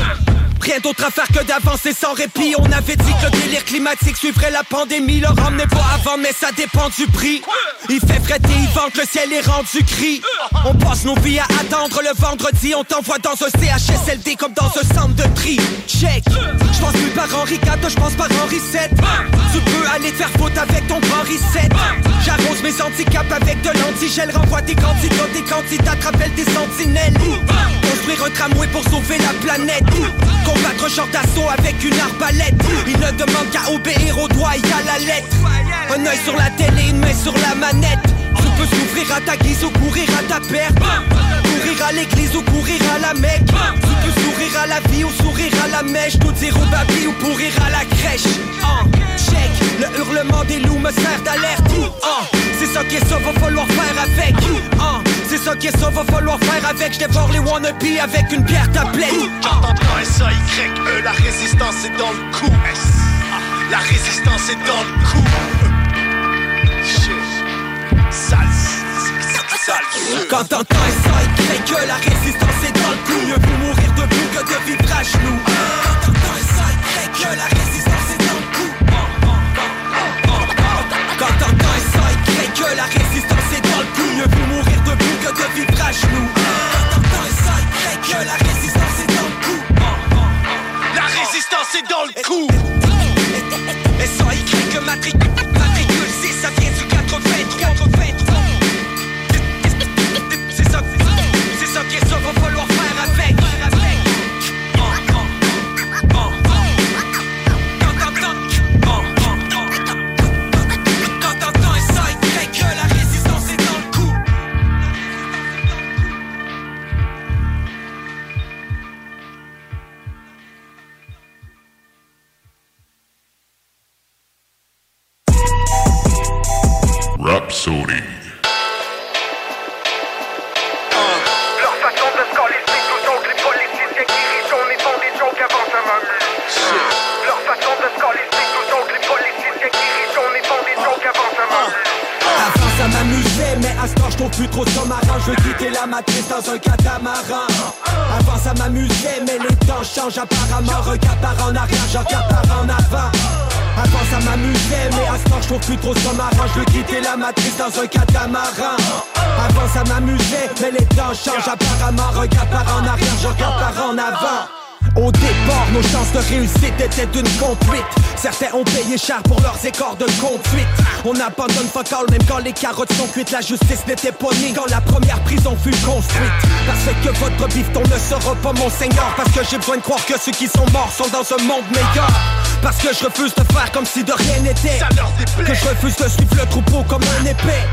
Rien d'autre à faire que d'avancer sans répit. On avait dit que le délire climatique suivrait la pandémie. Le ramenait pas avant mais ça dépend du prix. Il fait fret et il vente, le ciel est rendu gris. On passe nos vies à attendre le vendredi. On t'envoie dans un CHSLD comme dans un centre de tri. Check. Je pense plus par Henri IV, je pense par Henri VII Tu peux aller te faire faute avec ton grand reset. J'arrose mes handicaps avec de l'antigel. Renvoie tes candidats, tes candidats, rappelle tes sentinelles. Construire un tramway pour sauver la planète Combattre champ d'assaut avec une arbalète. Il ne demande qu'à obéir au doigt et à la lettre. Un œil sur la télé, une main sur la manette. Tu peux s'ouvrir à ta guise ou courir à ta perte. Courir à l'église ou courir à la mecque sourire à la vie ou sourire à la mèche Tout dire au baby ou pourrir à la crèche Ah, Check, le hurlement des loups me sert d'alerte Ah, C'est ça qu'est ça, va falloir faire avec Ah, C'est ça qu'est ça, va falloir faire avec Je dévore les wannabes avec une bière tablette J'entends quand S-A-Y-E, la résistance est dans le coup. S. La résistance est dans le. Shit. Sale, sale. Quand t'entends ça, que la résistance est dans le coup vivre à genoux Quand t'entends ça, que la résistance est dans le coup Quand t'entends ça, que la résistance est dans le coup Mieux vaut mourir debout que de vivre à genoux Quand t'entends ça, que la résistance est dans le coup La résistance est dans le coup. 勝利。Matrice dans un catamaran. Avant ça m'amusait, mais les temps changent apparemment. Regarde par en arrière, je regarde par en avant. Avant ça m'amusait, mais à ce temps je trouve plus trop ça marrant Je veux quitter la matrice dans un catamaran. Avant ça m'amusait, mais les temps changent apparemment. Regarde par en arrière, je regarde par en avant au départ, nos chances de réussite étaient d'une conduite. Certains ont payé cher pour leurs écarts de conduite. On abandonne fuck all même quand les carottes sont cuites. La justice n'était pas née quand la première prison fut construite. Parce que votre bifton ne sera pas mon seigneur. Parce que j'ai besoin de croire que ceux qui sont morts sont dans un monde meilleur. Parce que je refuse de faire comme si de rien n'était. Que je refuse de suivre le troupeau comme un épée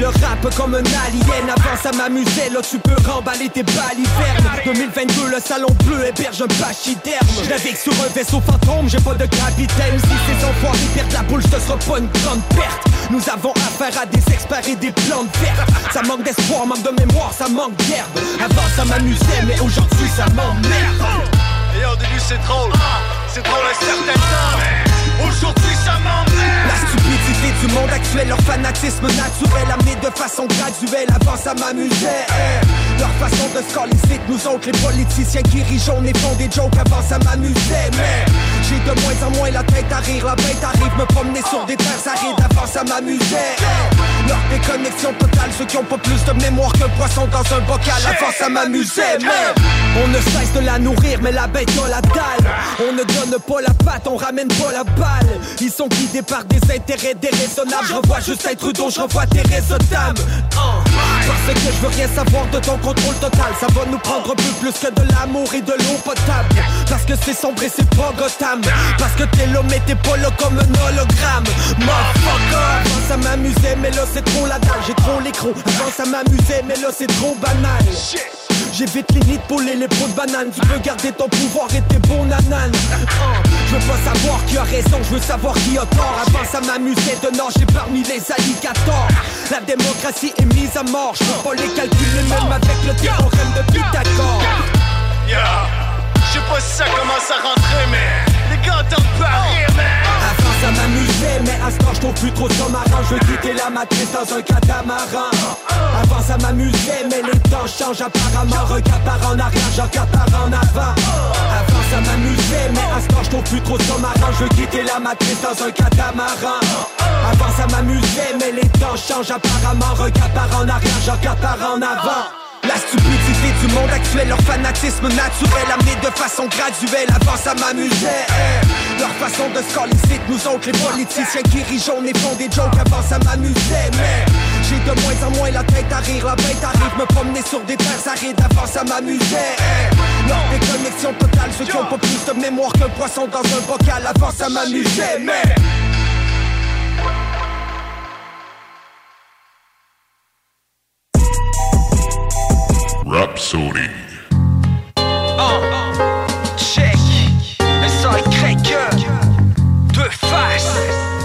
Le rap comme un alien. Avant ça m'amusait, là tu peux remballer tes balivernes. 2022, le salon bleu héberge un pachyderme. Je navigue sur un vaisseau fantôme, j'ai pas de capitaine. Si ces enfoirés perdent la boule, ce sera pas une grande perte. Nous avons affaire à des experts et des plantes vertes. Ça manque d'espoir, manque de mémoire, ça manque d'herbe. Avant ça m'amusait, mais aujourd'hui ça m'emmerde. Et au début c'est drôle, c'est drôle un certain temps, aujourd'hui ça m'emmerde. Du monde actuel, leur fanatisme naturel amené de façon graduelle, avant ça m'amusait. eh. Leur façon de se coller, nous autres, les politiciens qui jaune et font des jokes, avant ça m'amusait. Mais j'ai de moins en moins la tête à rire, la bête arrive me promener sur des terres arides, avant ça m'amusait. eh. Leur déconnexion totale, ceux qui ont pas plus de mémoire que le poisson dans un bocal, avant ça m'amusait. Mais on ne cesse de la nourrir, mais la bête a la dalle. On ne donne pas la patte, on ramène pas la balle. Ils sont guidés par des intérêts déraisonnables. Je revois Justin Trudeau, je revois Thérèse Tam. Oh. Parce que je veux rien savoir de ton contrôle total. Ça va nous prendre peu plus que de l'amour et de l'eau potable. Parce que c'est sombre et c'est pas Gotham. Parce que t'es l'homme et t'es pas là comme un hologramme. Motherfucker. Avant ça m'amusait, mais là c'est trop la dalle. J'ai trop l'écran. Avant ça m'amusait, mais là c'est trop banal. J'évite les nids de les pots de banane Tu peux garder ton pouvoir et tes bons nananes Ah, Je veux savoir qui a raison, je veux savoir qui a tort Avant ça m'amusait de nager parmi les alligators La démocratie est mise à mort Je les calculer même avec le théorème de Pythagore Yeah. Je sais pas si ça commence à rentrer, mais les gars entendent pas mais. Ça m'amusait, mais à ce temps je plus trop de sous-marin Je veux quitter la matrice dans un catamaran. Avant ça m'amusait, mais les temps changent apparemment. Regarde par en arrière, je regarde par en avant. Avant ça m'amusait, mais à ce temps je plus trop de sous-marin Je veux quitter la matrice dans un catamaran. Avant ça m'amusait, mais les temps changent apparemment. Regarde par en arrière, je regarde par en avant la stupidité du monde actuel, leur fanatisme naturel amené de façon graduelle, avant ça m'amusait eh. Leur façon de se nous autres les politiciens qui jaune et font des jokes, avant ça m'amusait Mais j'ai de moins en moins la tête à rire, la bête arrive me promener sur des terres arides, avant ça m'amusait eh. Leur déconnexion totale, ceux qui ont pas plus de mémoire qu'un poisson dans un bocal, avant ça m'amusait Mais Rhapsody. Un, check, le sang est craqueur, deux faces,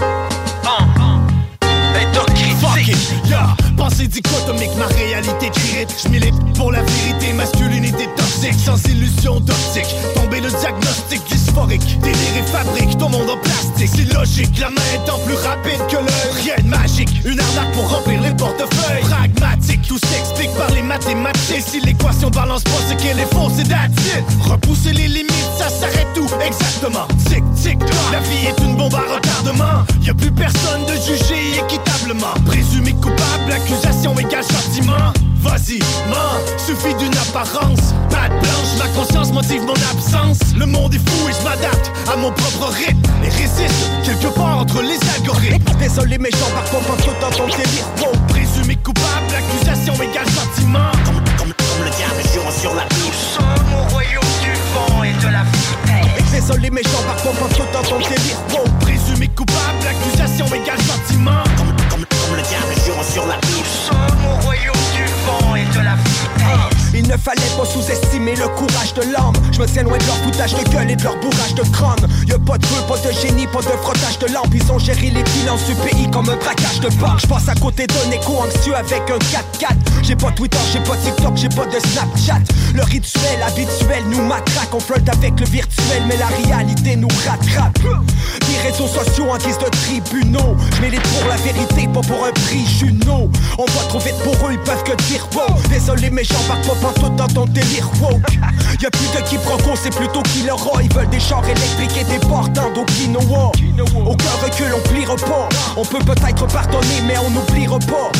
un, un, un, un, Pensée dichotomique, ma réalité tirée. Je milite pour la vérité, masculinité toxique, sans illusion d'optique. Tomber le diagnostic dysphorique, délire et fabrique ton monde en plastique. C'est logique, la main étant plus rapide que l'œil. Rien de magique, une arnaque pour remplir les portefeuilles. Pragmatique, tout s'explique par les mathématiques. Si l'équation balance pas, c'est qu'elle est fausse, c'est that's it. Repousser les limites, ça s'arrête tout, exactement? Tic, tic, toc. La vie est une bombe à retardement. Y a plus personne de juger équitablement. Présumé coupable, accusation égale châtiment. Vas-y, mens, suffit d'une apparence. Pas de blanche, ma conscience motive mon absence. Le monde est fou et je m'adapte à mon propre rythme. Et résiste quelque part entre les algorithmes. Désolé, mais j'embarque pas pas tout dans ton délire. Wow, présumé coupable, accusation égale châtiment. Comme, comme, comme le diable jure sur la bouche. Mon royaume du vent et de la foutaise. Désolé, mais j'embarque pas pas tout dans ton délire. Wow, présumé coupable, accusation égale châtiment. Sous-estimer le courage de l'homme. Je me tiens loin de leur foutage de gueule et de leur bourrage de crâne. Y'a pas de feu, pas de génie, pas de frottage de lampe. Ils ont géré les bilans du pays comme un braquage de banque. Je passe à côté d'un écho anxieux avec un 4x4. J'ai pas Twitter, j'ai pas TikTok, j'ai pas de Snapchat. Le rituel habituel nous matraque. On flirte avec le virtuel, mais la réalité nous rattrape. Des réseaux sociaux en guise de tribunaux. Je milite pour la vérité, pas pour un prix Juno. On va trop vite pour eux, ils peuvent que dire wow. Désolé, mais j'embarque pas tout dans ton délire woke. Y'a plus de c'est plutôt Killer Roy Ils veulent des chars électriques et des portes Donc Kinoa Au recul on plie report On peut peut-être pardonner mais on n'oublie pas.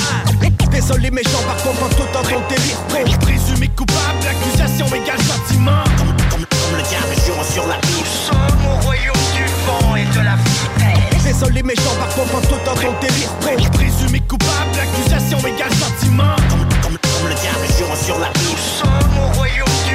Désolé méchant parfois pas tout dans ton délire Présumé coupable, l'accusation égale sentiment Comme le diable jurant sur la Bible Sommes au royaume du vent et de la foutaise Désolé méchant parfois pas tout dans ton délire Présumé coupable, l'accusation égale sentiment Comme comme comme le diable jurant sur la Bible Sommes au royaume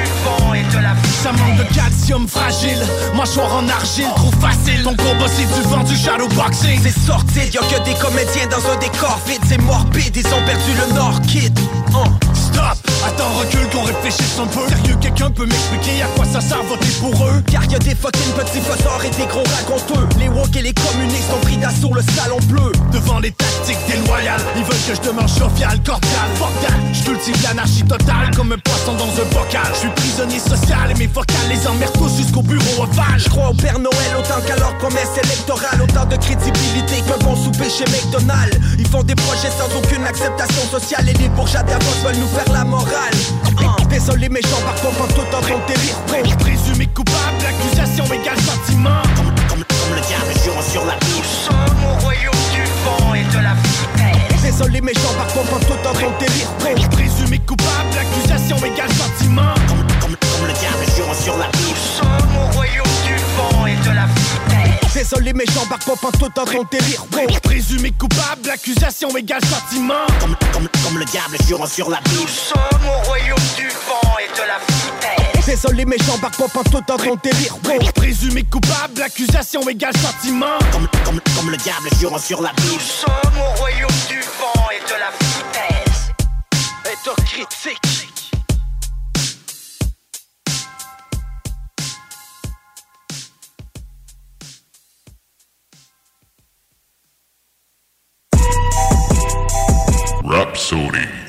et de la. Ça manque de calcium fragile, mâchoire en argile, trop facile. Ton combat c'est du vent du shadowboxing. C'est sorti, y'a que des comédiens dans un décor vide, c'est morbide, ils ont perdu le Nord Kid. Oh. Stop, attends, recule qu'on réfléchisse un peu. Sérieux, quelqu'un peut m'expliquer à quoi ça sert voter pour eux? Car y'a des fucking petits faiseurs et des gros raconteux. Les woke et les communistes ont pris d'assaut le salon bleu. Devant les tactiques déloyales. Ils veulent que je demeure jovial, cordial, fuck that. Je cultive l'anarchie totale comme un poisson dans un bocal. Je suis prisonnier social et mes vocales les emmerdent tous jusqu'au bureau ovale. Je crois au Père Noël autant qu'à leur promesse électorale. Autant de crédibilité qu'un bon souper chez McDonald's. Ils font des projets sans aucune acceptation sociale. Et les bourgeois d'avance veulent nous faire la morale. Désolé, méchant, par contre, en tout temps, ton délire. Présumé coupable, l'accusation égale sentiment. Comme, comme le diable jurant sur la Bible. Sommes au royaume du vent et de la foutaise. Désolé, méchant, par contre, en tout temps, ton délire. Présumé coupable, l'accusation égale sentiment. Comme, comme, comme le diable jurant sur la Bible. Sommes au royaume du vent et de la foutaise. Désolé, méchant, par contre, en tout temps, ton délire. Présumé coupable, l'accusation égale sentiment. Comme, comme, comme le diable jurant sur la Bible. Sommes au royaume du vent et de la foutaise. Désolé, méchant, par contre, en tout temps, ton délire. Présumé coupable, l'accusation égale sentiment. Comme, comme, comme le diable jurant sur la Bible. Sommes au royaume du vent et de la foutaise. Être critique. Rhapsody.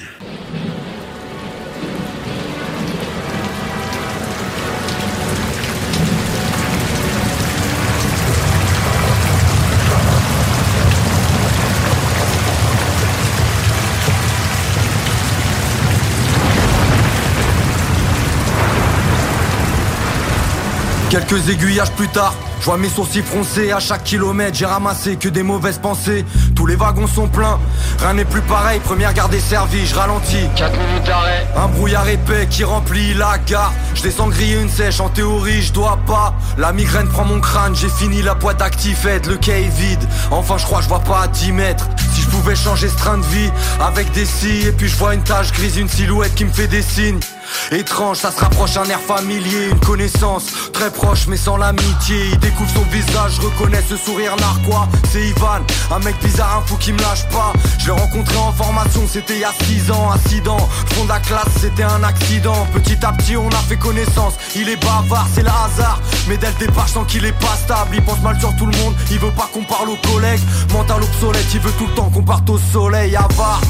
Quelques aiguillages plus tard, je vois mes sourcils froncés à chaque kilomètre, j'ai ramassé que des mauvaises pensées. Tous les wagons sont pleins, rien n'est plus pareil, première garde est servie, je ralentis. 4 minutes d'arrêt. Un brouillard épais qui remplit la gare. Je descends griller une sèche, en théorie je dois pas. La migraine prend mon crâne, j'ai fini la boîte activette, le quai est vide. Enfin je crois je vois pas à 10 mètres. Si je pouvais changer ce train de vie avec des scies, et puis je vois une tache grise, une silhouette qui me fait des signes. Étrange, ça se rapproche un air familier, une connaissance très proche mais sans l'amitié. Il découvre son visage, je reconnais ce sourire narquois. C'est Ivan, un mec bizarre, un fou qui me lâche pas. Je l'ai rencontré en formation, c'était il y a 6 ans. Incident, fond de la classe, c'était un accident. Petit à petit, on a fait connaissance. Il est bavard, c'est le hasard. Mais dès le départ, je sens qu'il est pas stable. Il pense mal sur tout le monde, il veut pas qu'on parle aux collègues. Mental obsolète, il veut tout le temps qu'on parte au soleil. Avare.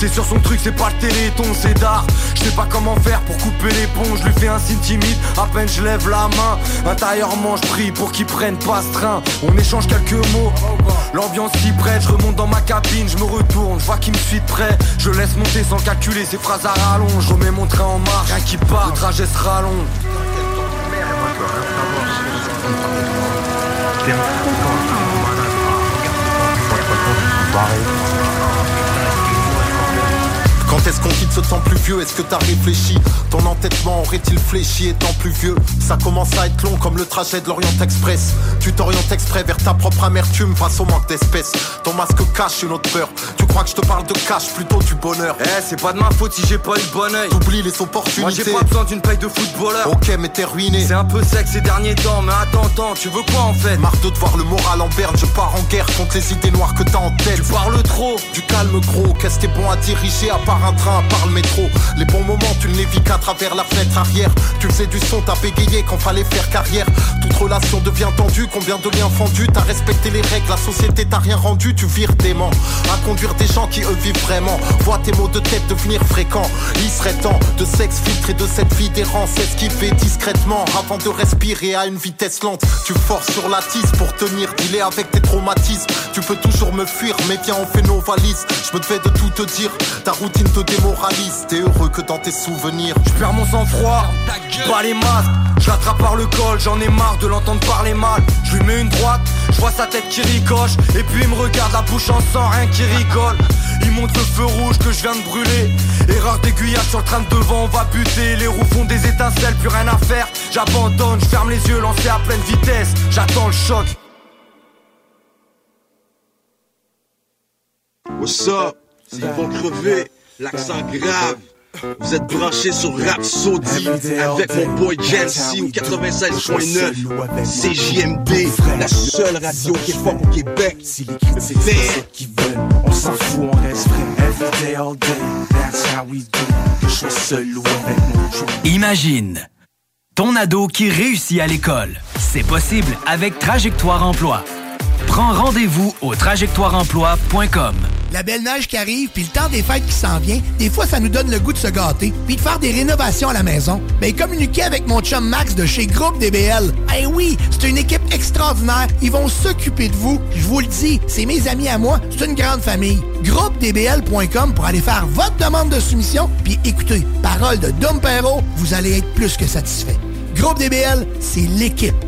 C'est sur son truc, c'est pas le téléthon, c'est d'art. Je sais pas comment faire pour couper les ponts. Je lui fais un signe timide, à peine je lève la main. Intérieurement, je prie pour qu'il prenne pas ce train. On échange quelques mots. L'ambiance s'y prête, je remonte dans ma cabine, je me retourne, je vois qu'il me suit de près. Je laisse monter sans calculer ses phrases à rallonge. Je remets mon train en marche, rien qui part, le trajet se rallonge. Quand est-ce qu'on quitte ce temps plus vieux? Est-ce que t'as réfléchi? Ton entêtement aurait-il fléchi étant plus vieux? Ça commence à être long comme le trajet de l'Orient Express. Tu t'orientes exprès vers ta propre amertume face au manque d'espèces. Ton masque cache une autre peur. Tu crois que je te parle de cash plutôt du bonheur? Eh c'est pas de ma faute si j'ai pas eu le bon oeil. T'oublies les opportunités. Moi j'ai pas besoin d'une paille de footballeur. Ok mais t'es ruiné. C'est un peu sec ces derniers temps Mais attends, attends, tu veux quoi en fait? Marre de te voir le moral en berne Je pars en guerre contre les idées noires que t'as en tête. Tu parles trop. Du calme gros Qu'est-ce que t'es bon à diriger à part un train, à part le métro. Les bons moments tu ne les vis qu'à travers la fenêtre arrière. Tu faisais du son, t'as bégayé quand fallait faire carrière. Toute relation devient tendue Combien de liens fendus? T'as respecté les règles La société t'a rien rendu Tu vires dément À conduire des gens qui eux vivent vraiment. Vois tes mots de tête devenir fréquents. Il serait temps de sexe filtré de cette vie d'errance. Esquiver discrètement avant de respirer à une vitesse lente. Tu forces sur la tisse pour tenir Dealer avec tes traumatismes. Tu peux toujours me fuir mais viens on fait nos valises. Je me devais de tout te dire. Ta routine te démoralise T'es heureux que dans tes souvenirs Je perds mon sang-froid, pas les masques Je l'attrape par le col, j'en ai marre de l'entendre parler mal. Je lui mets une droite, je vois sa tête qui ricoche. Et puis il me regarde la bouche en sang, rien qui rigole. Il montre le feu rouge que je viens de brûler. Erreur d'aiguillage sur le train de devant, on va buter. Les roues font des étincelles, plus rien à faire. J'abandonne, je ferme les yeux, lancé à pleine vitesse. J'attends le choc. What's up? Ils vont crever, l'accent grave. Vous êtes branchés sur Rhapsody avec mon boy Jancy au 96.9 CJMD, la seule radio qui est forte au Québec. Fait. qui veulent, on s'en fout, on reste vrai. Every day, all day, that's how we do. Que je sois seul ou avec mon crew. Imagine ton ado qui réussit à l'école. C'est possible avec Trajectoire Emploi. Prends rendez-vous au trajectoireemploi.com. La belle neige qui arrive, puis le temps des fêtes qui s'en vient, des fois, ça nous donne le goût de se gâter, puis de faire des rénovations à la maison. Mais communiquez avec mon chum Max de chez Groupe DBL. Eh oui, c'est une équipe extraordinaire. Ils vont s'occuper de vous. Je vous le dis, c'est mes amis à moi. C'est une grande famille. GroupeDBL.com pour aller faire votre demande de soumission, puis écoutez, parole de Dom Perrault, vous allez être plus que satisfait. Groupe DBL, c'est l'équipe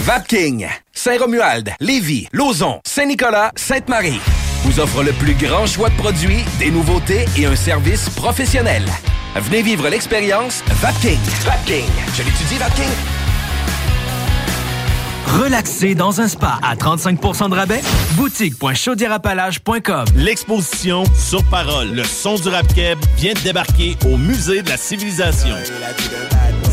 Vapking, Saint-Romuald, Lévis, Lauson, Saint-Nicolas, Sainte-Marie vous offre le plus grand choix de produits, des nouveautés et un service professionnel. Venez vivre l'expérience Vapking. Vapking. Je l'étudie, Vapking. Relaxer dans un spa à 35% de rabais? Boutique.chaudierapalage.com L'exposition Sur Parole, le son du rap keb vient de débarquer au Musée de la Civilisation.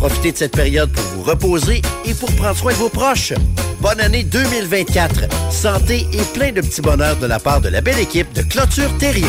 Profitez de cette période pour vous reposer et pour prendre soin de vos proches. Bonne année 2024. Santé et plein de petits bonheurs de la part de la belle équipe de Clôture Terrien.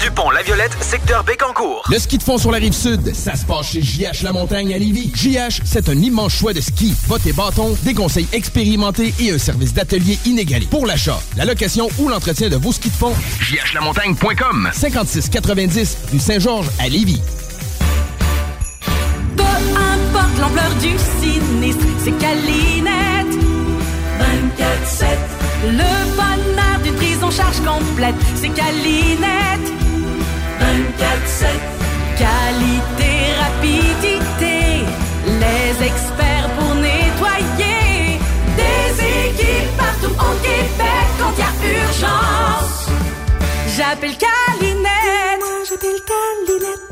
du pont La Violette, secteur Bécancourt. Le ski de fond sur la rive sud, ça se passe chez JH La Montagne à Lévis. JH, c'est un immense choix de ski. Bottes et bâtons, des conseils expérimentés et un service d'atelier inégalé. Pour l'achat, la location ou l'entretien de vos skis de fond, jhlamontagne.com 5690 rue Saint-Georges à Lévis. Peu importe l'ampleur du sinistre, c'est Calinette. 24-7. Le bonheur d'une prise en charge complète, c'est Calinette. 24-7. Qualité, rapidité, les experts pour nettoyer. Des équipes partout au Québec quand il y a urgence. J'appelle Calinette. Moi, j'appelle Calinette.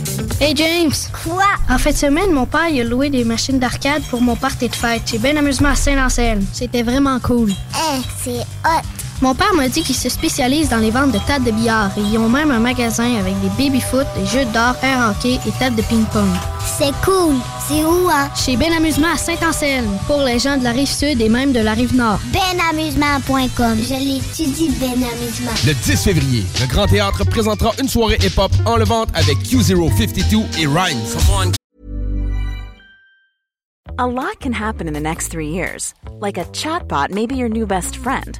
Hey James! Quoi? En fin de semaine, mon père il a loué des machines d'arcade pour mon party de fête. J'ai bien amusement à Saint-Anselme. C'était vraiment cool. Eh, c'est hot! Mon père m'a dit qu'il se spécialise dans les ventes de tables de billard et ils ont même un magasin avec des baby-foot, des jeux d'or, air hockey et tables de ping-pong. C'est cool! C'est où, hein? Chez Ben Amusement à Saint-Anselme, pour les gens de la rive sud et même de la rive nord. Benamusement.com. Je l'étudie, Ben Amusement. Le 10 février, le Grand Théâtre présentera une soirée hip-hop en levante avec Q052 et Rhymes. A lot can happen in the next three years. Like a chatbot may be your new best friend.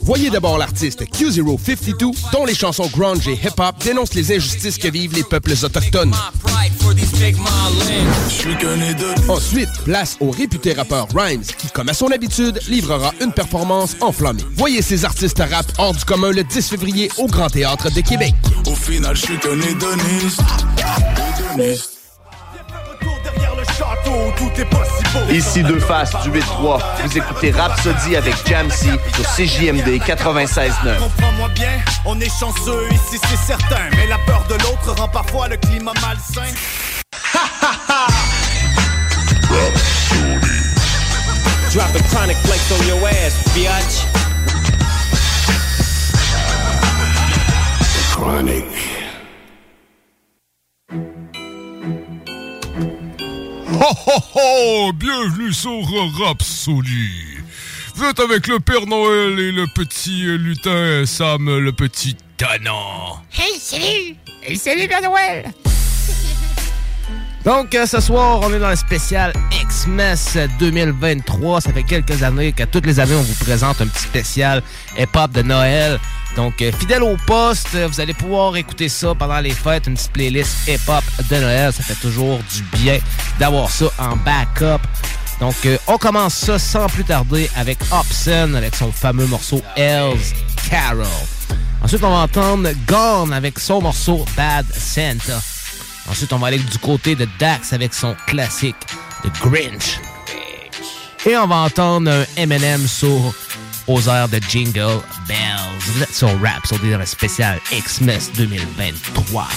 Voyez d'abord l'artiste Q052, dont les chansons grunge et hip-hop dénoncent les injustices que vivent les peuples autochtones. Ensuite, place au réputé rappeur Rhymes, qui, comme à son habitude, livrera une performance enflammée. Voyez ces artistes rap hors du commun le 10 février au Grand Théâtre de Québec. Au final, je suis qu'un hédoniste. Hédoniste. Ici deux faces du 8-3. Vous écoutez Rhapsody avec Jamsey sur CJMD 96.9. Comprends-moi bien, on est chanceux ici, c'est certain. Mais la peur de l'autre rend parfois le climat malsain. Drop a chronic flex on your ass, biatch. Chronic. Ho ho ho! Bienvenue sur Rhapsody! Vous êtes avec le Père Noël et le petit lutin Sam, le petit tannant. Hey, salut! Hey, salut, Père Noël! Donc, euh, ce soir, on est dans le spécial Xmas 2023. Ça fait quelques années que toutes les années, on vous présente un petit spécial hip-hop de Noël. Donc, euh, fidèle au poste, euh, vous allez pouvoir écouter ça pendant les fêtes, une petite playlist hip-hop de Noël. Ça fait toujours du bien d'avoir ça en backup. Donc, on commence ça sans plus tarder avec Hobson, avec son fameux morceau Hells Carol. Ensuite, on va entendre Gone avec son morceau Bad Santa. Ensuite, on va aller du côté de Dax avec son classique The Grinch. Et on va entendre un Eminem sur aux airs de Jingle Bells. Sur Rap, sur des spécial Xmas 2023.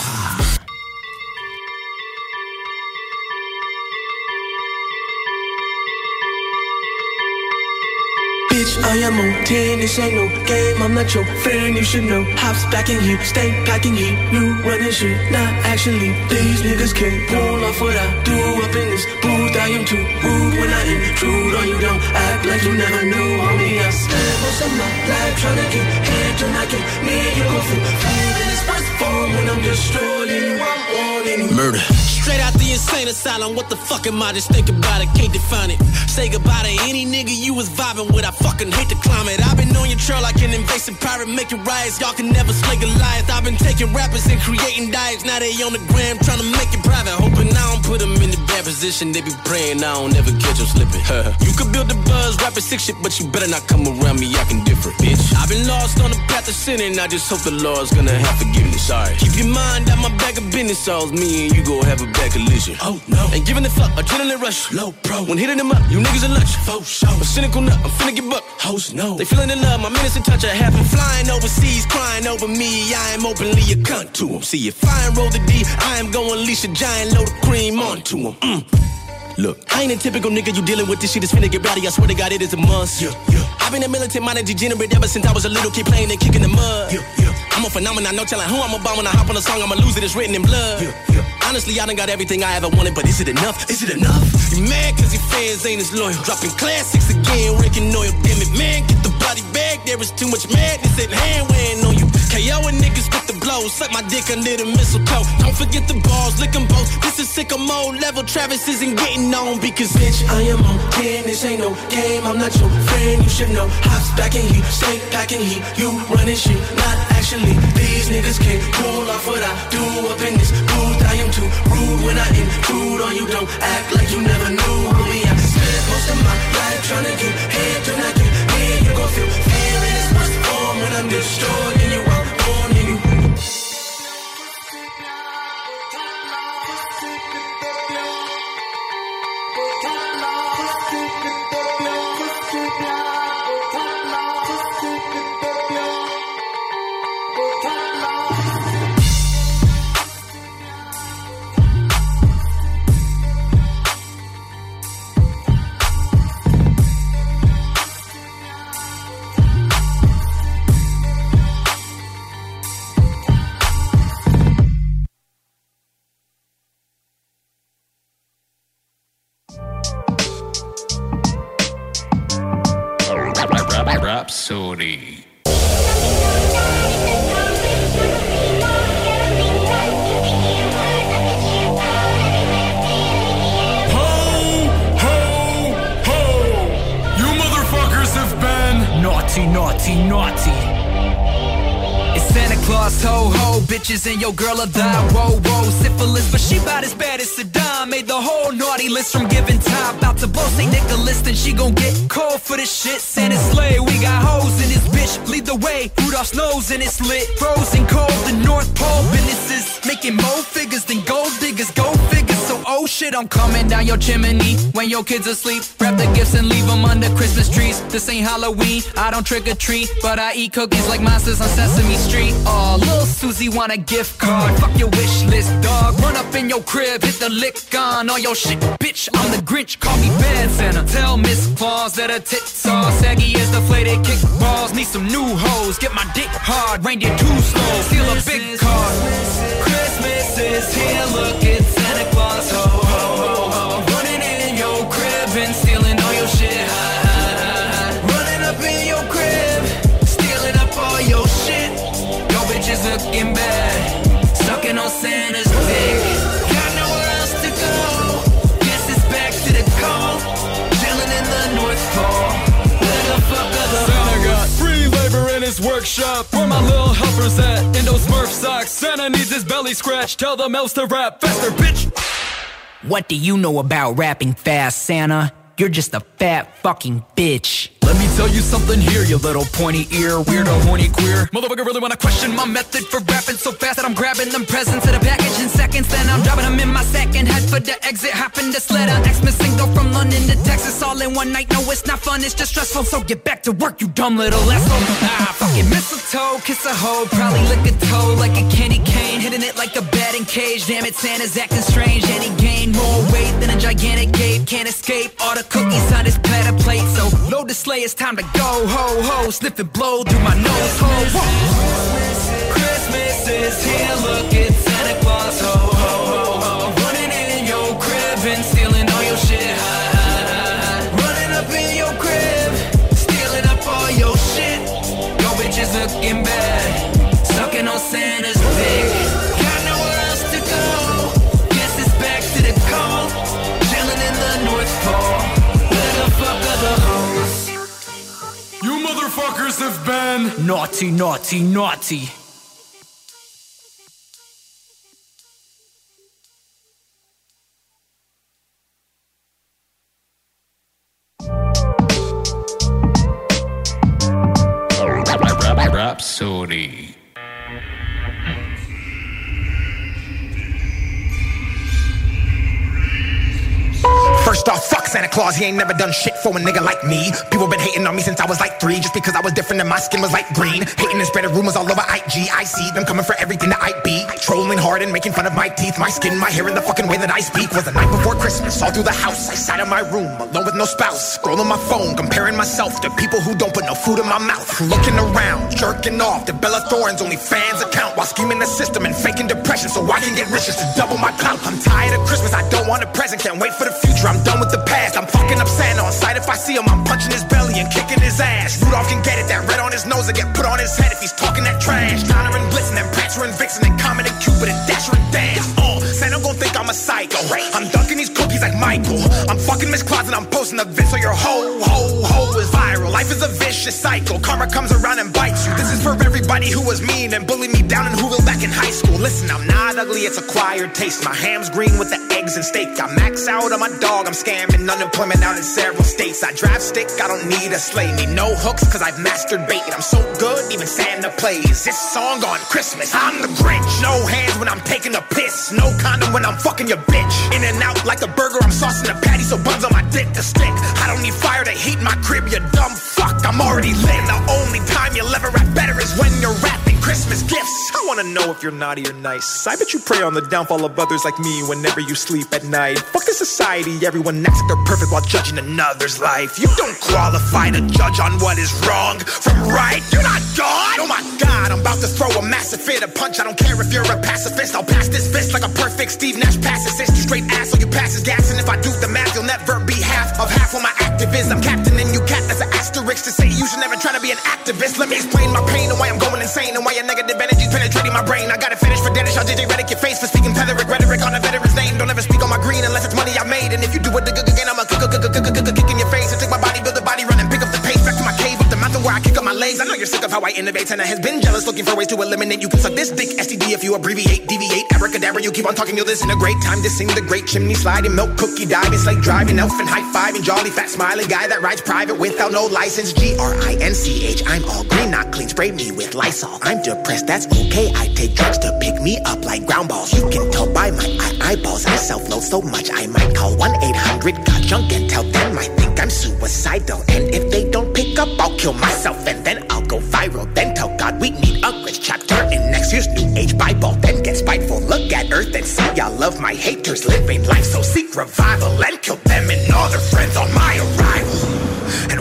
Bitch, I am on 10, this ain't no game, I'm not your friend, you should know. Hops back in here, stay packing heat, you running shit, not actually. These niggas can't pull off what I do up in this booth I am too rude when I intrude on oh, you, don't act like you never knew, homie I spent most of my life trying to get head to not get me you gon' feel food in this first form when I'm destroying you, I'm warning you Murder. Straight out the insane asylum, what the fuck am I? Just thinking about it, can't define it. Say goodbye to any nigga you was vibing with, I fucking hate the climate. I've been on your trail like an invasive pirate, making riots. Y'all can never slay Goliath. I've been taking rappers and creating diets. Now they on the gram trying to make it private. Hoping I don't put them in the bad position. They be praying I don't ever catch them slipping. you could build the buzz, rapping sick shit, but you better not come around me acting different, bitch. I've been lost on the path of sin, and I just hope the Lord's gonna have forgiveness. Sorry. Keep your mind out my bag of business, all me and you go have a bad collision. Oh no. Ain't giving a fuck, adrenaline rush. Low pro. When hitting them up, you niggas are lunch. Faux show. A cynical nut, I'm finna get buck. Hoes no. They feeling the love, my minutes in touch. I have them flying overseas, crying over me. I am openly a cunt to them. See if I roll the D, I am gonna unleash a giant load of cream onto them. Mm. Look, I ain't a typical nigga you dealing with. This shit is finna get rowdy. I swear to God, it is a must. Yeah, yeah. I've been a militant minded degenerate ever since I was a little kid playing and kicking the mud. Yeah, yeah. I'm a phenomenon, no telling who I'm a bomb when I hop on a song. I'ma lose it, it's written in blood. Yeah, yeah. Honestly, I done got everything I ever wanted, but is it enough? Is it enough? You mad cause your fans ain't as loyal. Dropping classics again, raking oil. Damn it, man, get the body back. There is too much madness at hand weighing on you. KO and niggas with the blows. Suck my dick under the mistletoe. Don't forget the balls, lick them both. This is sicko mode level. Travis isn't getting on because Bitch, I am on 10, this ain't no game, I'm not your friend, you should know Hops back in heat, stay back in heat, you running shit, not actually These niggas can't pull off what I do up in this am too rude. When I intrude on you, don't act like you never knew Homie, I spent most of my life trying to get head to not get me. You gon' feel fear in its worst form when I'm destroying you, I'm warning you bitches and your girl a die. Whoa whoa, syphilis, but she bout as bad as Saddam. Made the whole naughty list from giving top. About to blow St. Nicholas, then she gon' get cold for this shit. Santa's sleigh, we got hoes in this bitch. Lead the way, Rudolph's nose and it's lit. Frozen shit, I'm coming down your chimney when your kids asleep. Wrap the gifts and leave them under Christmas trees. This ain't Halloween, I don't trick or treat, but I eat cookies like monsters on Sesame Street. Oh, little Susie want a gift card. Fuck your wish list, dog. Run up in your crib, hit the lick on all your shit, bitch. I'm the Grinch, call me Bad Santa. Tell Miss Claus that her tits are saggy as deflated kick balls. Need some new hoes, get my dick hard, reindeer too slow. Steal a big car. Christmas is here, look, workshop. Where my little helpers at? In those Smurf socks. Santa needs his belly scratched. Tell them else to rap faster, bitch. What do you know about rapping fast, Santa? You're just a fat fucking bitch. Let me tell you something here, you little pointy ear, weirdo, horny queer. Motherfucker really wanna question my method for rapping so fast that I'm grabbing them presents in a package in seconds. Then I'm dropping them in my second head for the exit. Hopping this letter, Xmas single from London to Texas all in one night. No, it's not fun, it's just stressful. So get back to work, you dumb little asshole. Ah, fucking mistletoe, kiss a hoe, probably lick a toe like a candy cane, hitting it like a batting cage. Damn it, Santa's acting strange, and he gained more weight than a gigantic ape. Can't escape all the cookies on his platter plate. So load the it's time to go. Ho ho, sniff and blow through my nose. Ho ho. Christmas is here, look, it's Santa Claus. Ho ho ho. Running in your crib and stealing all your shit. Running up in your crib, stealing up all your shit. Your bitch is looking bad, sucking on Santa's dick. Motherfuckers have been naughty, naughty, naughty. Rapsodie. First off, fuck Santa Claus, he ain't never done shit for a nigga like me. People been hating on me since I was like three, just because I was different and my skin was like green. Hating and spreading rumors all over IG. I see them coming for everything that I be. Trolling hard and making fun of my teeth, my skin, my hair, and the fucking way that I speak. Was the night before Christmas, all through the house. I sat in my room, alone with no spouse, scrolling my phone, comparing myself to people who don't put no food in my mouth. Looking around, jerking off the Bella Thorne's only fans account while scheming the system and faking depression so I can get rich just to double my clout. I'm tired of Christmas, I don't want a present, can't wait for the future. I'm done with the past. I'm fucking up Santa on sight. If I see him, I'm punching his belly and kicking his ass. Rudolph can get it, that red on his nose will get put on his head if he's talking that trash. Donner and Blitzen and Prancer and Vixen and Comet and Cupid and Dasher and Dance. Oh, Santa gon' think I'm a psycho. I'm dunking these cookies like Michael. I'm fucking Miss and I'm posting the vid so your ho, ho, ho is viral. Life is a vicious cycle. Karma comes around and bites you. This is for everybody who was mean and bullied me down in Whoville back in high school. Listen, I'm not ugly, it's acquired taste. My ham's green with the eggs and steak. I max out on my dog, I'm scamming unemployment out in several states. I drive stick, I don't need a sleigh. Need no hooks, cause I've mastered bait. I'm so good, even Santa plays. This song on Christmas, I'm the Grinch. No hands when I'm taking a piss. No condom when I'm fucking your bitch. In and out like a burger, I'm saucing a patty, so buns on my dick to stick. I don't need fire to heat my crib, you dumb fuck. I'm already lit. And the only time you'll ever rap better is when you're rapping Christmas gifts. I wanna know if you're naughty or nice. I bet you pray on the downfall of others like me whenever you sleep at night. Fuck the society, everyone acts like they're perfect while judging another's life. You don't qualify to judge on what is wrong from right. You're not God. Oh my God, I'm about to throw a massive fit, a punch. I don't care if you're a pacifist. I'll pass this fist like a perfect Steve Nash pass assist. You straight ass, so you pass is gas. And if I do the math, you'll never be half of half of my activism. Captain and you cat, that's an asterisk to say you should never try to be an activist. Let me explain my pain and why I'm going insane and why your negative energy's penetrating my brain. I gotta finish for Dennis, I'll JJ Redick your face for speaking Petherick rhetoric on a veteran's name. Don't ever speak on my green unless it's money I made. And if you do it again, I'm a kick in your face and take my body, build a body, run I kick up my accolades. I know you're sick of how I innovate, and I has been jealous, looking for ways to eliminate. You can suck this dick, STD, if you abbreviate, deviate, abracadabra. You keep on talking, you'll listen a great Time to sing the great chimney sliding, milk cookie diving, slate driving, elf and high fiving, jolly fat smiling guy that rides private without no license. G R I N C H. I'm all green, not clean. Spray me with Lysol. I'm depressed, that's okay. I take drugs to pick me up like ground balls. You can tell by my eye- eyeballs. I self-loathe so much I might call 1-800 got junk and tell them I think I'm suicidal. And if up, I'll kill myself and then I'll go viral. Then tell God we need a great chapter in next year's New Age Bible. Then get spiteful, look at Earth and see I love my haters living life. So seek revival and kill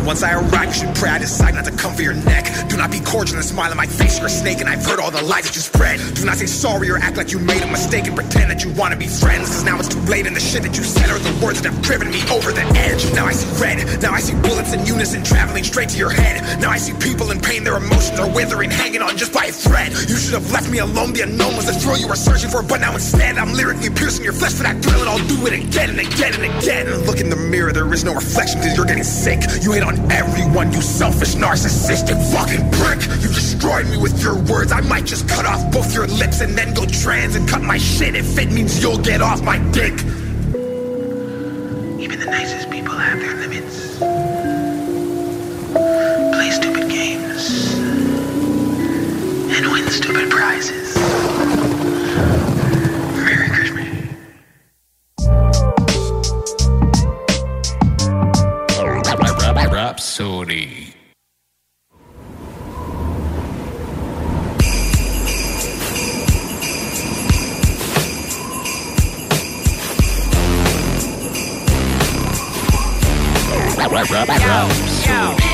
once I arrive, you should pray I decide not to come for your neck. Do not be cordial and smile in my face. You're a snake, and I've heard all the lies that you spread. Do not say sorry or act like you made a mistake and pretend that you want to be friends. Cause now it's too late, and the shit that you said are the words that have driven me over the edge. Now I see red. Now I see bullets in unison traveling straight to your head. Now I see people in pain, their emotions are withering, hanging on just by a thread. You should have left me alone. The unknown was the thrill you were searching for, but now instead I'm lyrically piercing your flesh for that thrill, and I'll do it again and again and again. Look in the mirror, there is no reflection because you're getting sick. You hate on everyone, you selfish, narcissistic fucking prick. You destroyed me with your words. I might just cut off both your lips and then go trans and cut my shit if it means you'll get off my dick. Even the nicest people have their limits. Play stupid games and win stupid prizes. Rapsodie. Rapsodie.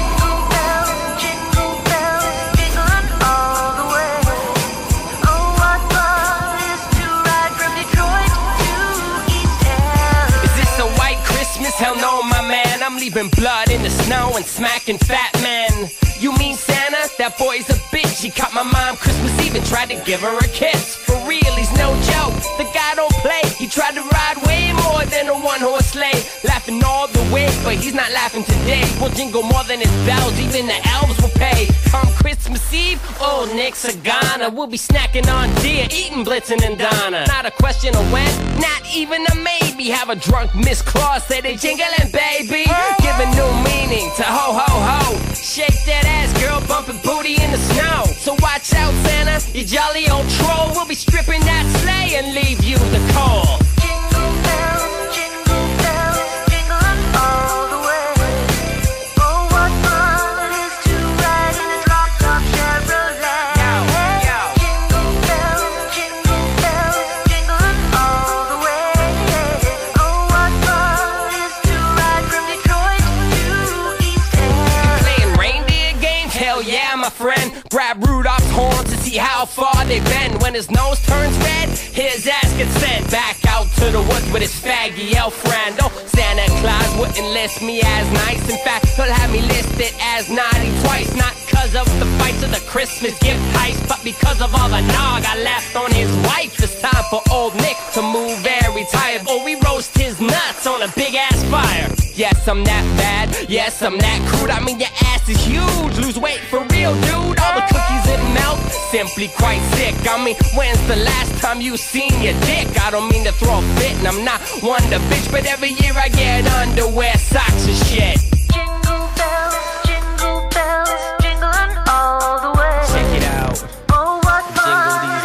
Hell no, my man. I'm leaving blood snow and smacking fat men. You mean Santa? That boy's a bitch. He caught my mom Christmas Eve and tried to give her a kiss. For real, he's no joke. The guy don't play. He tried to ride way more than a one horse sleigh. Laughing all the way, but he's not laughing today. We'll jingle more than his bells. Even the elves will pay. Come Christmas Eve, old Nick Sagana. We'll be snacking on deer, eating Blitzen and Donner. Not a question of when, not even a maybe. Have a drunk Miss Claus say they jingling, baby. Giving new meaning to ho ho ho. Shake that ass, girl, bumping booty in the snow. So watch out, Santa, you jolly old troll. We'll be stripping that sleigh and leave you the cold. See how far they bend. When his nose turns red, his ass gets sent back out to the woods with his faggy elf friend. Oh, Santa Claus wouldn't list me as nice. In fact, he'll have me listed as naughty twice. Not cause of the fights of the Christmas gift heist, but because of all the nog I left on his wife. It's time for old Nick to move and retire. Or oh, we roast his nuts on a big ass fire. Yes, I'm that bad. Yes, I'm that crude. I mean, your ass is huge. Lose weight for real, dude. All the cookies simply quite sick. I mean, when's the last time you seen your dick? I don't mean to throw a fit, and I'm not one to bitch, but every year I get underwear, socks, and shit. Jingle bells, jingle bells, jingling all the way. Check it out. Oh, Jingle these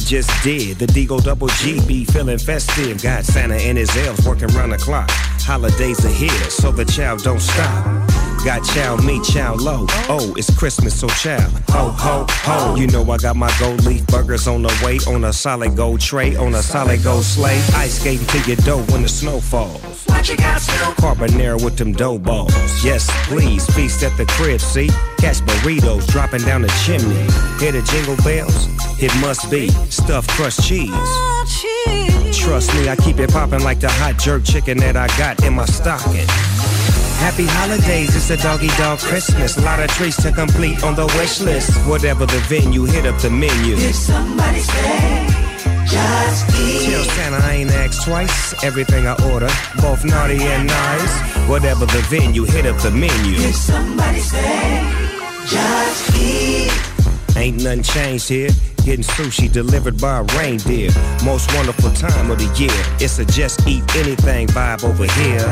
just did. The Deagle Double G be feeling festive. Got Santa and his elves working round the clock. Holidays are here, so the child don't stop. Got chow me, chow low. Oh, it's Christmas, so chow. Ho, ho, ho. You know I got my gold leaf burgers on the way, on a solid gold tray, on a solid gold sleigh. Ice skating to your dough when the snow falls. What you got, Snoop? Carbonara with them dough balls. Yes, please, feast at the crib, see? Catch burritos dropping down the chimney. Hear the jingle bells? It must be stuffed crust cheese. Trust me, I keep it popping like the hot jerk chicken that I got in my stocking. Happy holidays, it's a doggy dog Christmas. A lot of treats to complete on the wish list. Whatever the venue, hit up the menu. Did somebody say, just eat? Tell Santa I ain't asked twice. Everything I order, both naughty and nice. Whatever the venue, hit up the menu. Did somebody say, just eat? Ain't nothing changed here. Getting sushi delivered by a reindeer. Most wonderful time of the year. It's a just eat anything vibe over here.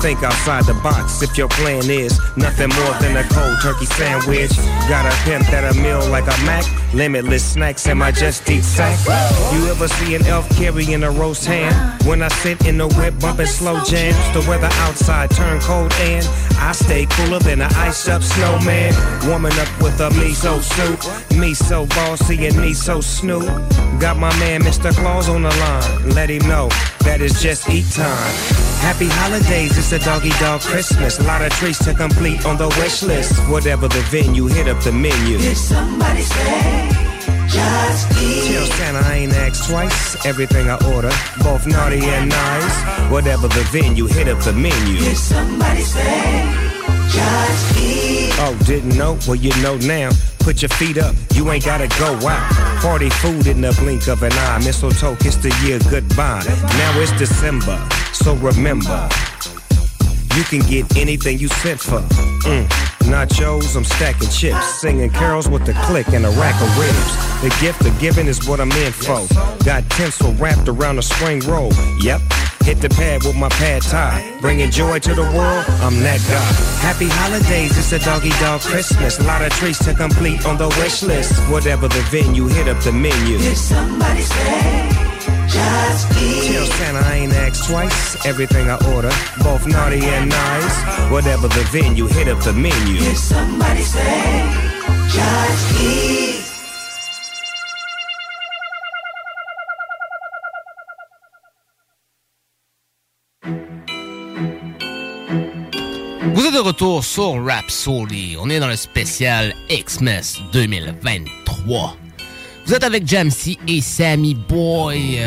Think outside the box if your plan is nothing more than a cold turkey sandwich. Got a pimp that a meal like a Mac. Limitless snacks in my just eat sack. You ever see an elf carrying a roast ham? When I sit in the whip bumping slow jams, the weather outside turn cold and I stay cooler than an ice up snowman. Warming up with a miso soup. Me so bossy and me so snoop. Got my man Mr. Claus on the line. Let him know that it's just eat time. Happy holidays, it's a doggy dog Christmas. A lot of treats to complete on the wish list. Whatever the venue, hit up the menu. Did somebody say, just eat? Tell Santa I ain't asked twice. Everything I order, both naughty and nice. Whatever the venue, hit up the menu. Did somebody say? Oh, didn't know? Well, you know now. Put your feet up, you ain't gotta go out. Party food in the blink of an eye. Mistletoe kiss the year goodbye. Now it's December, so remember. You can get anything you sent for. Mm. Nachos, I'm stacking chips. Singing carols with the click and a rack of ribs. The gift of giving is what I'm in for. Got tinsel wrapped around a spring roll. Yep. Hit the pad with my pad tie. Bringing joy to the world, I'm that guy. Happy holidays, it's a doggy dog Christmas. A lot of treats to complete on the wish list. Whatever the venue, hit up the menu. Did somebody say, just eat? Tell Santa I ain't asked twice. Everything I order, both naughty and nice. Whatever the venue, hit up the menu. Did somebody say, just eat? Vous êtes de retour sur Rhapsody. On est dans le spécial Xmas 2023. Vous êtes avec Jamsey et Sammy Boy.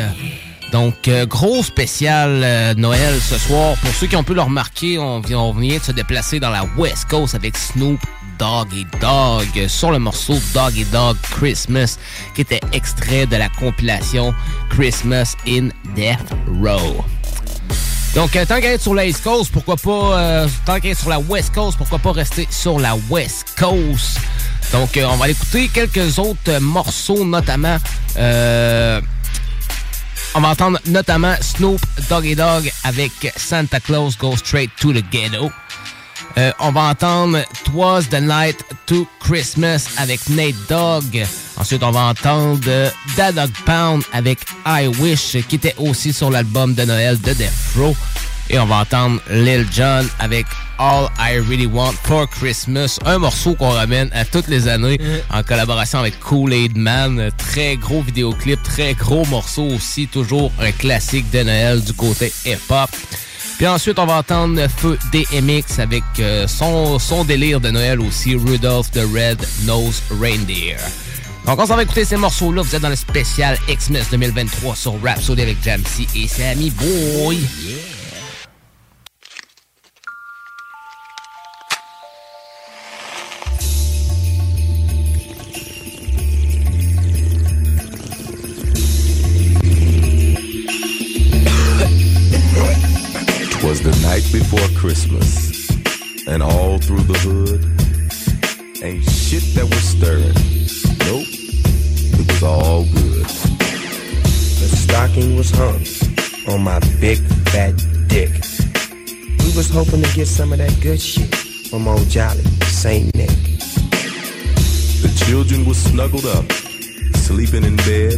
Donc, euh, gros spécial euh, Noël ce soir. Pour ceux qui ont pu le remarquer, on vient, on vient de se déplacer dans la West Coast avec Snoop Doggy Dog sur le morceau Doggy Dog Christmas qui était extrait de la compilation Christmas in Death Row. Donc, euh, tant qu'à être sur la Coast, pourquoi pas... euh, West Coast, pourquoi pas rester sur la West Coast? Donc, euh, on va écouter quelques autres euh, morceaux, notamment... euh, on va entendre notamment Snoop Doggy Dog avec Santa Claus Go Straight to the Ghetto. Euh, on va entendre Twas the Night to Christmas avec Nate Dogg. Ensuite, on va entendre euh, Da Dog Pound avec I Wish, qui était aussi sur l'album de Noël de Death Row. Et on va entendre Lil Jon avec All I Really Want for Christmas, un morceau qu'on ramène à toutes les années en collaboration avec Kool-Aid Man. Très gros vidéoclip, très gros morceau aussi, toujours un classique de Noël du côté hip-hop. Puis ensuite, on va entendre Feu DMX avec euh, son, son délire de Noël aussi, Rudolph the Red-Nosed Reindeer. Donc, on s'en va écouter ces morceaux-là. Vous êtes dans le spécial Xmas 2023 sur Rhapsody avec Jamsey et Sammy Boy. Christmas, and all through the hood, ain't shit that was stirring. Nope, it was all good. The stocking was hung on my big fat dick. We was hoping to get some of that good shit from old Jolly Saint Nick. The children were snuggled up, sleeping in bed.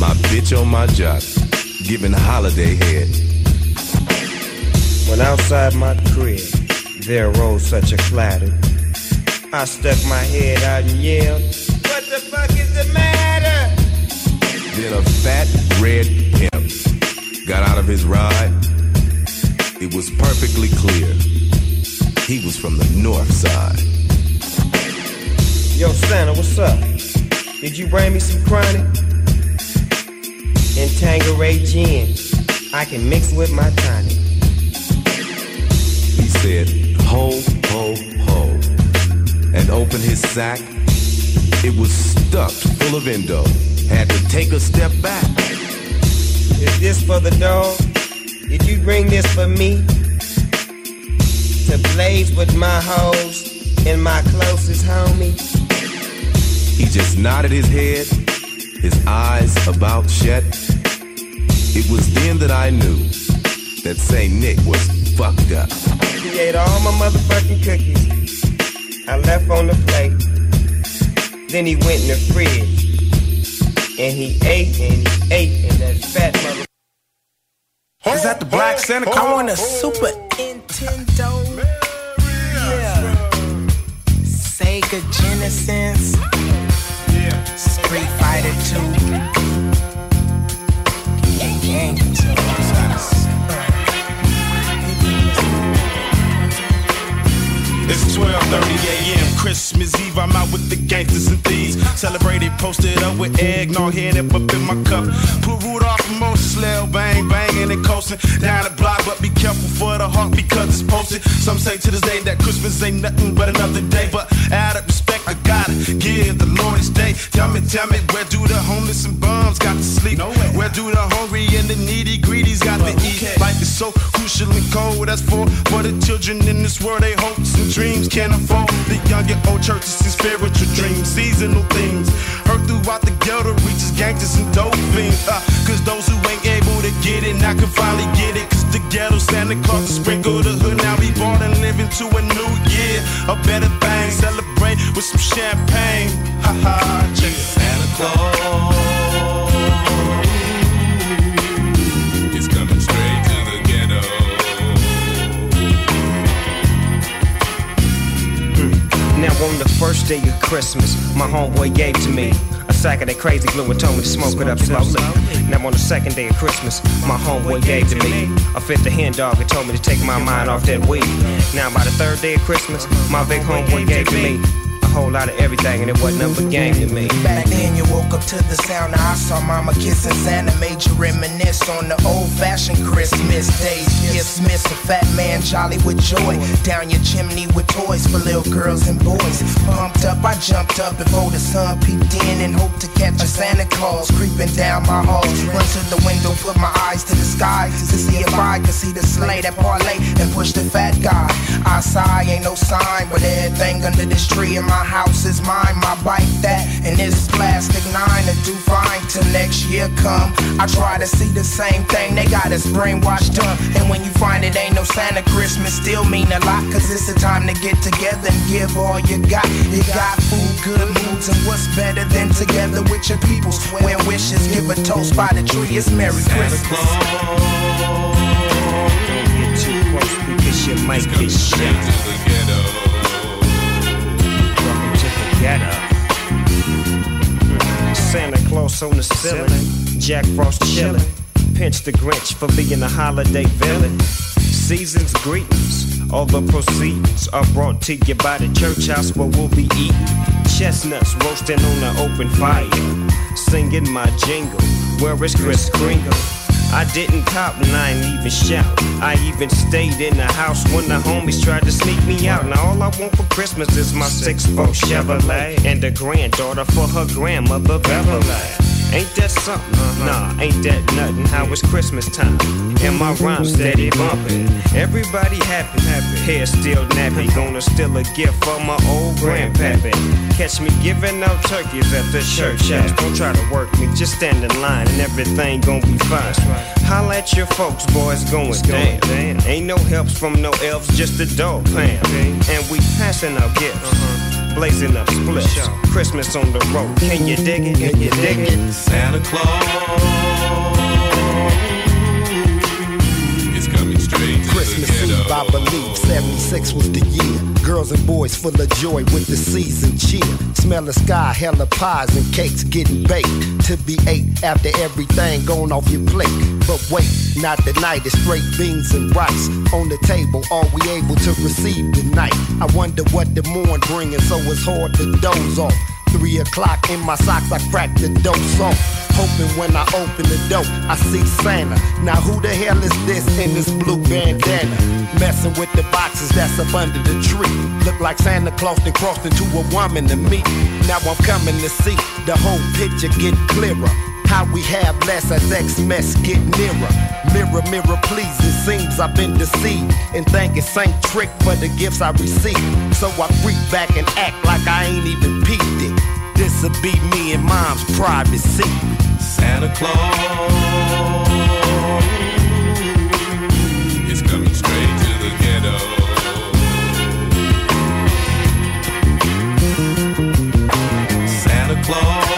My bitch on my jock, giving holiday head. When outside my crib, there rose such a clatter. I stuck my head out and yelled, What the fuck is the matter? Then a fat red pimp got out of his ride. It was perfectly clear. He was from the north side. Yo, Santa, what's up? Did you bring me some chronic? And Tanqueray gin. I can mix with my tonic. Said, ho, ho, ho. And opened his sack. It was stuffed full of endo. Had to take a step back. Is this for the dog? Did you bring this for me? To blaze with my hoes and my closest homie? He just nodded his head, his eyes about shut. It was then that I knew that St. Nick was fucked up. He ate all my motherfucking cookies. I left on the plate. Then he went in the fridge. And he ate and he ate and that fat mother. Is that the Black Santa? I want a Super Nintendo. Yeah. Sega Genesis. Yeah. Street Fighter 2. It's 12:30 a.m. Christmas Eve. I'm out with the gangsters and thieves. Celebrated, posted up with eggnog, head up up in my cup. Put Rudolph and Moses, Lil bang, banging and coasting down the block. But be careful for the heart because it's posted. Some say to this day that Christmas ain't nothing but another day. But out of respect, I gotta give the Lord his day. Tell me, tell me, where do the homeless and bums got to sleep? Where do the hungry and the needy to eat? Life is so crucial and cold. That's for for the children in this world. They hopes and dreams can't afford the young and old churches and spiritual dreams, seasonal things. Heard throughout the ghetto reaches gangsters and dope fiends. Uh, Cause those who ain't able to get it now can finally get it. Cause the ghetto Santa Claus to sprinkle the hood. Now we born and living to a new year. A better thing. Celebrate with some champagne. Ha ha. Check. Santa Claus. Now on the first day of Christmas, my homeboy gave to me a sack of that crazy glue and told me to smoke it up slowly. Now on the second day of Christmas, my homeboy gave to me a fifth of hen dog and told me to take my mind off that weed. Now by the third day of Christmas, my big homeboy gave to me whole lot of everything and it wasn't nothing but game to me. Back then you woke up to the sound I saw mama kissing Santa Made you reminisce on the old fashioned Christmas days. Miss a fat man jolly with joy. Down your chimney with toys for little girls and boys. Pumped up I jumped up before the sun peeked in And hoped to catch a Santa Claus creeping down my hall. Run to the window put my eyes to the sky To see if I could see the sleigh that parlay And push the fat guy. I sigh ain't no sign But everything under this tree in my house is mine My bike that and this plastic nine to do fine till next year come. I try to see the same thing, they got us brainwashed up. And when you find it ain't no Santa Christmas, still mean a lot. Cause it's the time to get together and give all you got. You got food, good moods, and what's better than together with your peoples? Where wishes, give a toast by the tree, it's Merry Christmas. Don't Get too close because you might get shot. Santa Claus on the ceiling, Jack Frost chilling. pinch the Grinch for being a holiday villain. Season's greetings, all the proceeds are brought to you by the church house where we'll be eating chestnuts roasting on the open fire, singing my jingle. Where is Kris Kringle? I didn't cop and I ain't even shout. I even stayed in the house when the homies tried to sneak me out. Now all I want for Christmas is my 6'4 Chevrolet and a granddaughter for her grandmother Beverly. Ain't that something? Nah, ain't that nothing. How it's Christmas time and my rhyme steady bumping. Everybody happy, happy. Hair still nappy. Gonna steal a gift from my old grandpappy. Catch me giving out turkeys at the church house. Don't try to work me, just stand in line and everything gonna be fine. Holla at your folks, boys, going down. Ain't no helps from no elves, just a dog pound. And we passing our gifts. Uh-huh. Blazing up splits. Christmas on the road. Can you dig it? Can you dig it? Santa Claus is coming straight to Christmas the ghetto. Eve, I believe 76 was the year. Girls and boys full of joy with the season cheer. Smell the sky, hella pies and cakes getting baked to be ate after everything gone off your plate. But wait, not tonight. It's straight beans and rice on the table. Are we able to receive tonight? I wonder what the morn bringing, so it's hard to doze off. Three o'clock in my socks, I crack the dose off. Hoping when I open the door, I see Santa. Now who the hell is this in this blue bandana? Messing with the boxes that's up under the tree. Look like Santa Claus then crossed into a woman to me. Now I'm coming to see the whole picture get clearer. How we have less as mess get nearer. Mirror, mirror, please. It seems I've been deceived and thank it's Saint Trick for the gifts I received. So I freak back and act like I ain't even peeped it. This'll be me and mom's private privacy. Santa Claus is coming straight to the ghetto. Santa Claus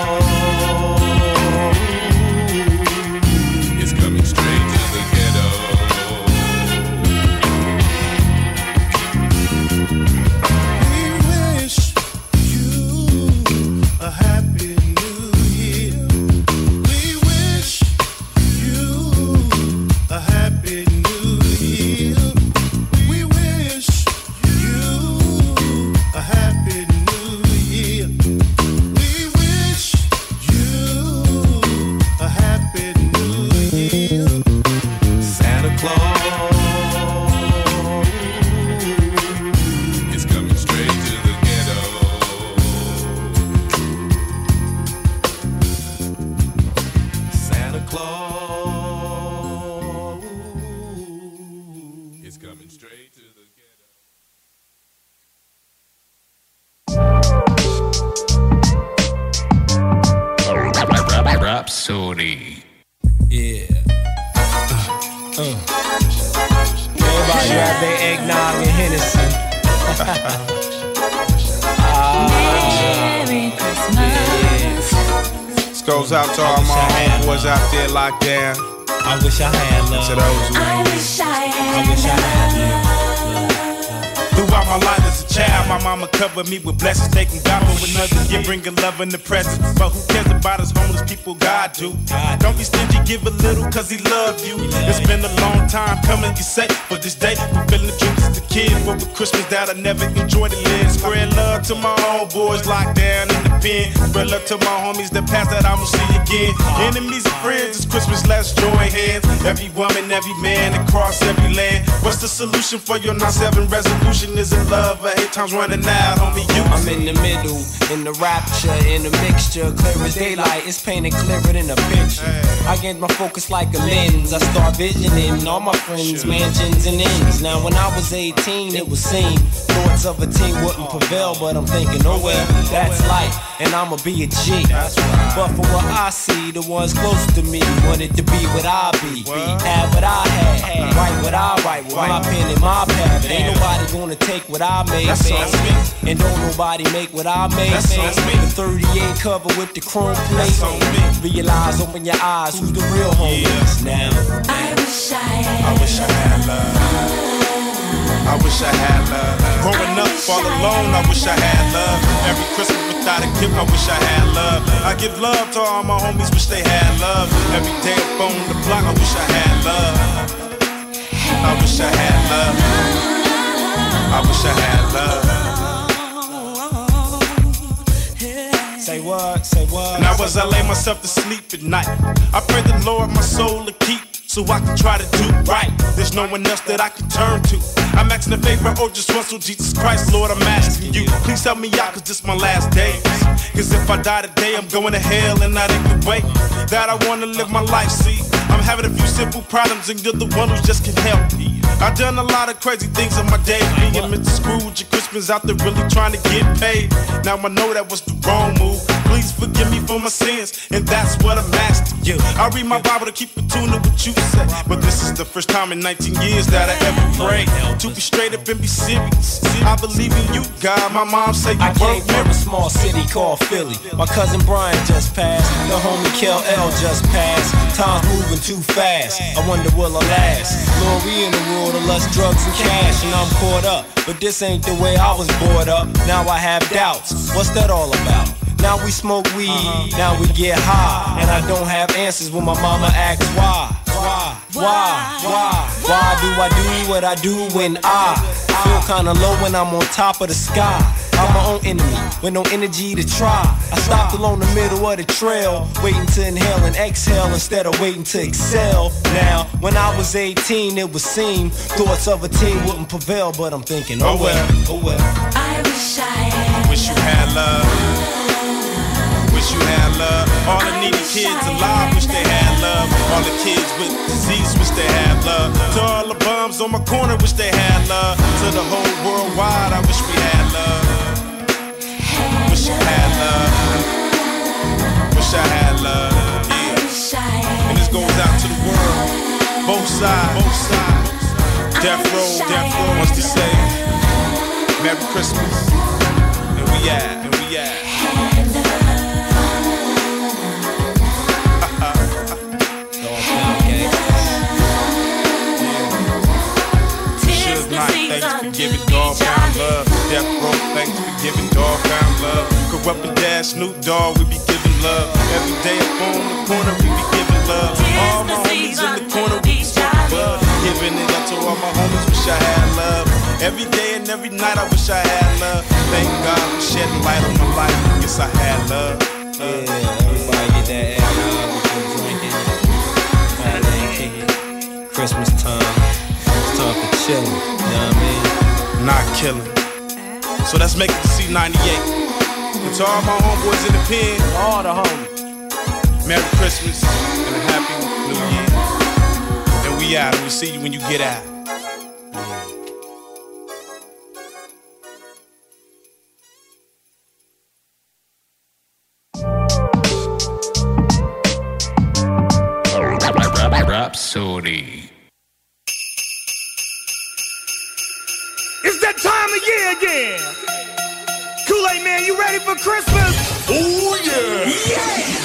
in the present. But who cares about us homeless people? God do. Don't be stingy, give a little, cause he love you. It's been a long time coming, you say, for this day. Fulfilling the dreams as a kid, for a Christmas that I never enjoyed to live. Spread love to my own boys locked down pen. Spread love to my homies the past that I'ma see again. Enemies and friends, it's Christmas, let's join hands. Every woman, every man across every land. What's the solution for your 9-7 resolution? Is it love or hate times running out, homie? You I'm in the middle, in the rapture, in the mixture, clear as daylight. It's painted clearer than a picture. I get my focus like a lens. I start visioning all my friends, mansions and ends. Now when I was 18, it was seen. Thoughts of a teen wouldn't prevail, but I'm thinking, oh well, that's life, and I'ma be a G. But for what I see, the ones close to me wanted to be what I be, have what I had, write what I write with my pen and my pad. But ain't nobody gonna take what I made, That's on baby. and don't nobody make what I made, That's on baby. The 38 cover with the chrome plate. That's on me. Realize, open your eyes, who's the real homies now? I wish I had I wish I had love. I wish I had love. Growing up all alone, I wish I had love. Every Christmas without a gift, I wish I had love. I give love to all my homies, wish they had love. Every day up on the block, I wish I had love. I wish I had love. I wish I had love. Say what? Say what? Now as I lay myself to sleep at night, I pray the Lord my soul to keep. So I can try to do right. There's no one else that I can turn to. I'm asking a favor, or just once, oh Jesus Christ, Lord, I'm asking you. Please help me out, cause this my last days. Cause if I die today, I'm going to hell and not in the way that I wanna live my life, see. I'm having a few simple problems, and you're the one who just can help me. I've done a lot of crazy things in my day, being Mr. Scrooge and Christmas out there really trying to get paid. Now I know that was the wrong move. Please forgive me for my sins. And that's what I'm asking you. I read my Bible to keep in tune to what you say. But this is the first time in 19 years that I ever prayed. To be straight up and be serious. I believe in you, God. My mom said you I came from a small city called Philly. My cousin Brian just passed. The homie Kel L just passed. Time's moving too fast. I wonder will I last. Glory in the world of lust, drugs, and cash, and I'm caught up. But this ain't the way I was brought up. Now I have doubts. What's that all about? Now we smoke weed, uh-huh. now we get high. And I don't have answers when my mama asks why. Why? Why? Why? Why do I do what I do when I feel kinda low when I'm on top of the sky? I'm my own enemy with no energy to try. I stopped along the middle of the trail, waiting to inhale and exhale instead of waiting to excel. Now, when I was 18, it would seem thoughts of a team wouldn't prevail, but I'm thinking, oh well, oh well. I wish I had Wish you had love. Wish you had love. All the needy kids alive wish they had love. All the kids with disease wish they had love. To all the bums on my corner wish they had love. To the whole worldwide, I wish we had love. Wish you had love. Wish I had love. Yeah. And this goes out to the world. Both sides. Both sides. Death row, death row wants to say Merry Christmas. And we at, and we at. Giving Dogg Pound love. Death Row, thanks for giving Dogg Pound love. Kurupt and Dad, Snoop Dogg, we be giving love. Every day up on the corner, we be giving love. All my homies in the corner, we be smoking bud. Giving it up to all my homies, wish I had love. Every day and every night, I wish I had love. Thank God for shedding light on my life. Guess I had love. Yeah, everybody get that alcohol before drinking. Partying, kicking. Christmas time. It's time for chilling. You know what I mean? Not killing. So let's make it to C98. And to all my homeboys in the pen, all the homies. Merry Christmas and a Happy New Year. And we out, and we see you when you get out. Rapsodie. That time of year again. Kool-Aid man, you ready for Christmas? Oh yeah. Yeah.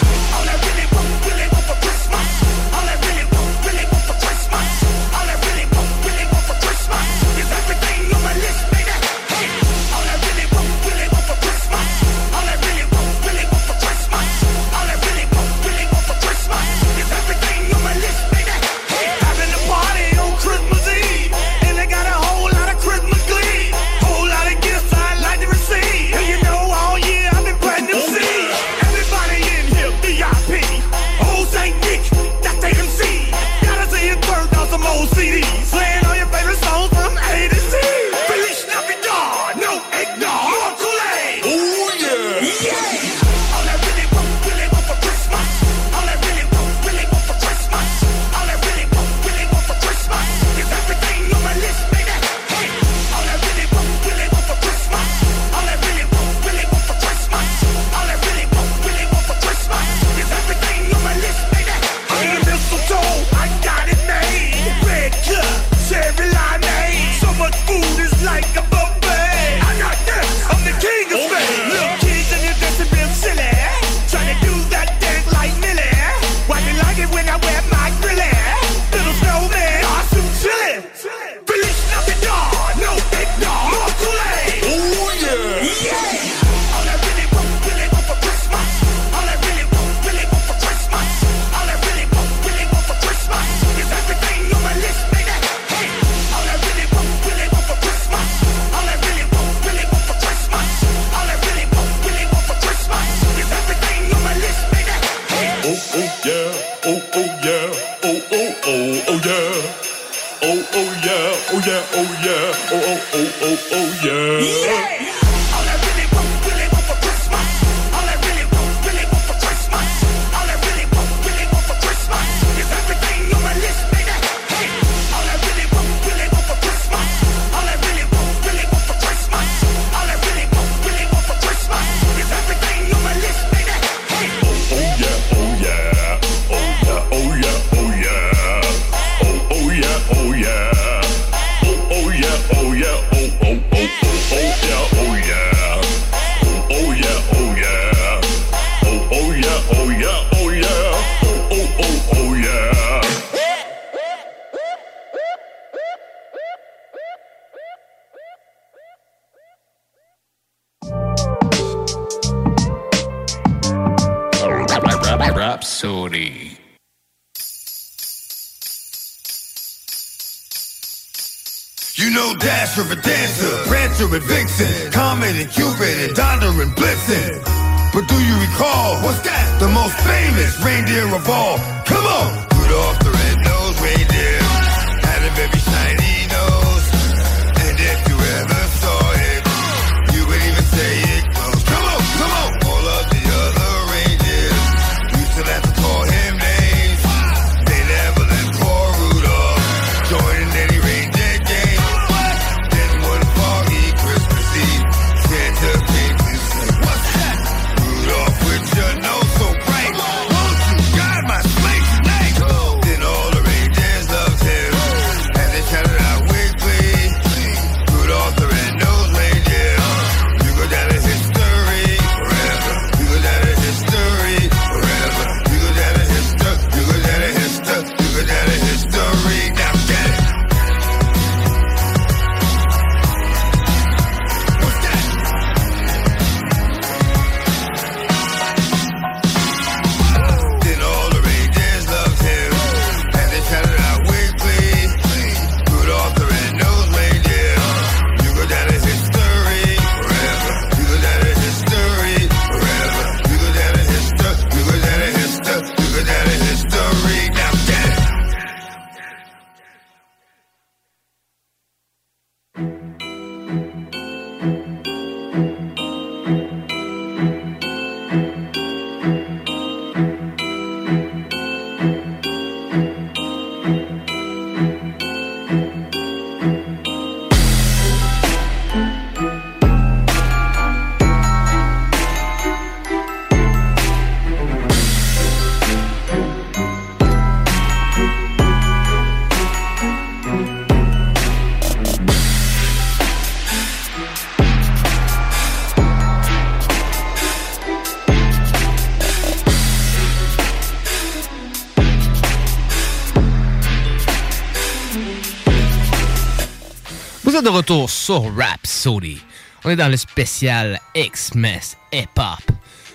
Sur Rhapsody. On est dans le spécial X-Mess Hip Hop.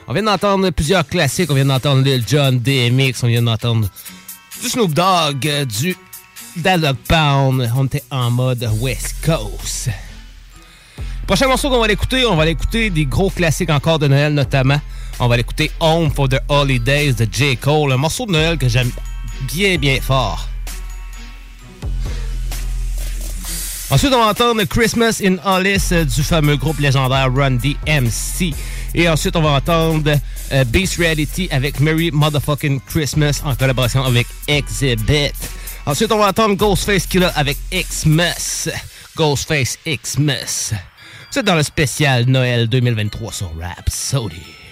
On vient d'entendre plusieurs classiques. On vient d'entendre Lil Jon, DMX. On vient d'entendre du Snoop Dogg, du Dog Pound. On était en mode West Coast. Prochain morceau qu'on va l'écouter, on va l'écouter des gros classiques encore de Noël notamment. On va l'écouter Home for the Holidays de J. Cole, un morceau de Noël que j'aime bien bien fort. Ensuite, on va entendre Christmas in Hollis euh, du fameux groupe légendaire Run DMC. Et ensuite, on va entendre euh, Beast Reality avec Merry Motherfucking Christmas en collaboration avec Exhibit. Ensuite, on va entendre Ghostface Killer avec Xmas. Ghostface Xmas. C'est dans le spécial Noël 2023 sur Rhapsody. Hey,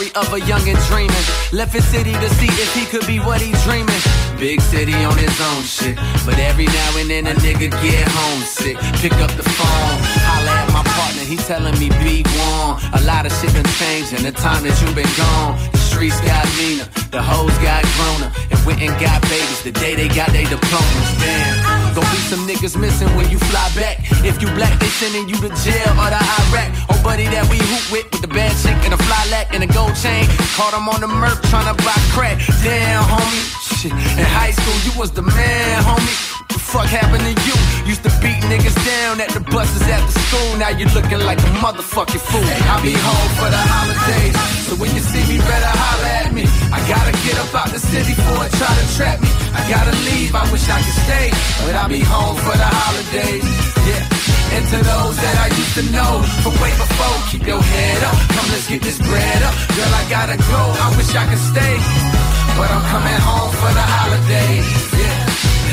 story of a youngin' dreaming. Left his city to see if he could be what he dreaming. Big city on his own shit. But every now and then a nigga get homesick. Pick up the phone, holla at my partner, he telling me be warm. A lot of shit done changed in the time that you been gone. The streets got meaner, the hoes got growner, and went and got babies the day they got their diplomas. Damn. Gonna be some niggas missing when you fly back. If you black, they sending you to jail or the Iraq. Oh, buddy that we hoop with with the bad chick and a fly lack and a gold chain. Caught him on the murk trying to buy crack. Damn, homie. Shit. In high school, you was the man, homie. The fuck happened to you? Used to beat niggas down at the buses after school. Now you looking like a motherfucking fool. I'll be home for the holidays. So when you see me, better holler at me. I gotta get up out the city for it, try to trap me. I gotta leave, I wish I could stay. But I'll be home for the holidays. Yeah. And to those that I used to know from way before, keep your head up. Come, let's get this bread up. Girl, I gotta go. I wish I could stay. But I'm coming home for the holidays. Yeah.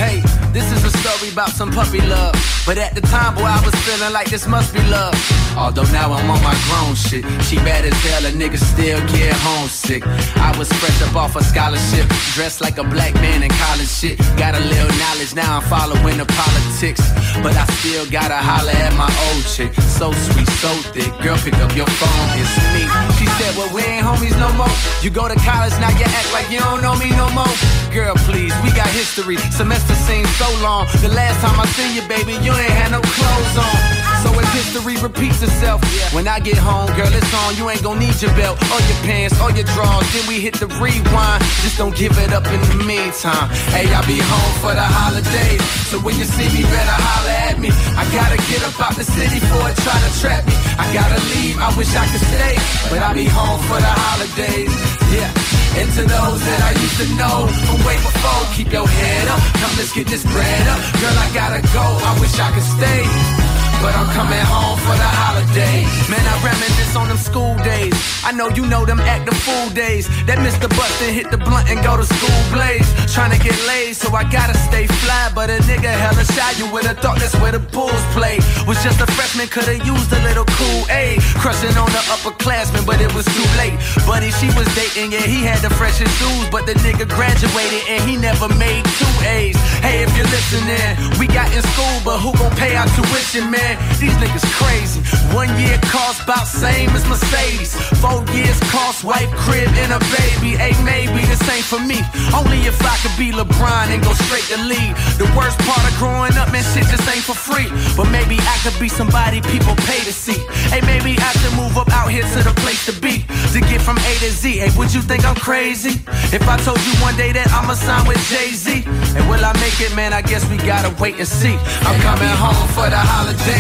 Hey, this is a story about some puppy love. But at the time, boy, I was feeling like this must be love. Although now I'm on my grown shit. She bad as hell, a nigga still get homesick. I was fresh up off a scholarship, dressed like a black man in college shit. Got a little knowledge, now I'm following the politics. But I still gotta holler at my old chick. So sweet, so thick. Girl, pick up your phone, it's me. She said, Well, we ain't homies no more. You go to college, now you act like you don't know me no more. Girl, please, we got history. Semester seems so long. The last time I seen you, baby, you ain't had no clothes on. So if history repeats itself, when I get home, girl, it's on. You ain't gon' need your belt or your pants or your drawers. Then we hit the rewind. Just don't give it up in the meantime. Hey, I'll be home for the holidays. So when you see me, better holler at me. I gotta get up out the city for it, try to trap me. I gotta leave, I wish I could stay. But I'll be home for the holidays. Yeah. And to those that I used to know from way before, keep your head up. Come, let's get this bread up. Girl, I gotta go. I wish I could stay. But I'm coming home for the holiday. Man, I reminisce on them school days. I know you know them act the fool days. That Mr. Bustin' hit the blunt and go to school blaze. Trying to get laid, so I gotta stay fly. But a nigga hella shy, you would've thought that's where the Bulls play. Was just a freshman, could've used a little cool aid. Crushing on the upperclassmen, but it was too late. Buddy, she was dating, yeah, he had the freshest shoes. But the nigga graduated and he never made two A's. Hey, if you're listening, we got in school, but who gon' pay our tuition, man? These niggas crazy. One year cost about same as Mercedes. Four years cost white crib, and a baby. Hey, maybe this ain't for me. Only if I could be LeBron and go straight to lead. The worst part of growing up, man, shit just ain't for free. But maybe I could be somebody people pay to see. Hey, maybe I should move up out here to the place to be. To get from A to Z. Hey, would you think I'm crazy? If I told you one day that I'ma sign with Jay-Z? And will I make it, man? I guess we gotta wait and see. I'm coming home for the holiday.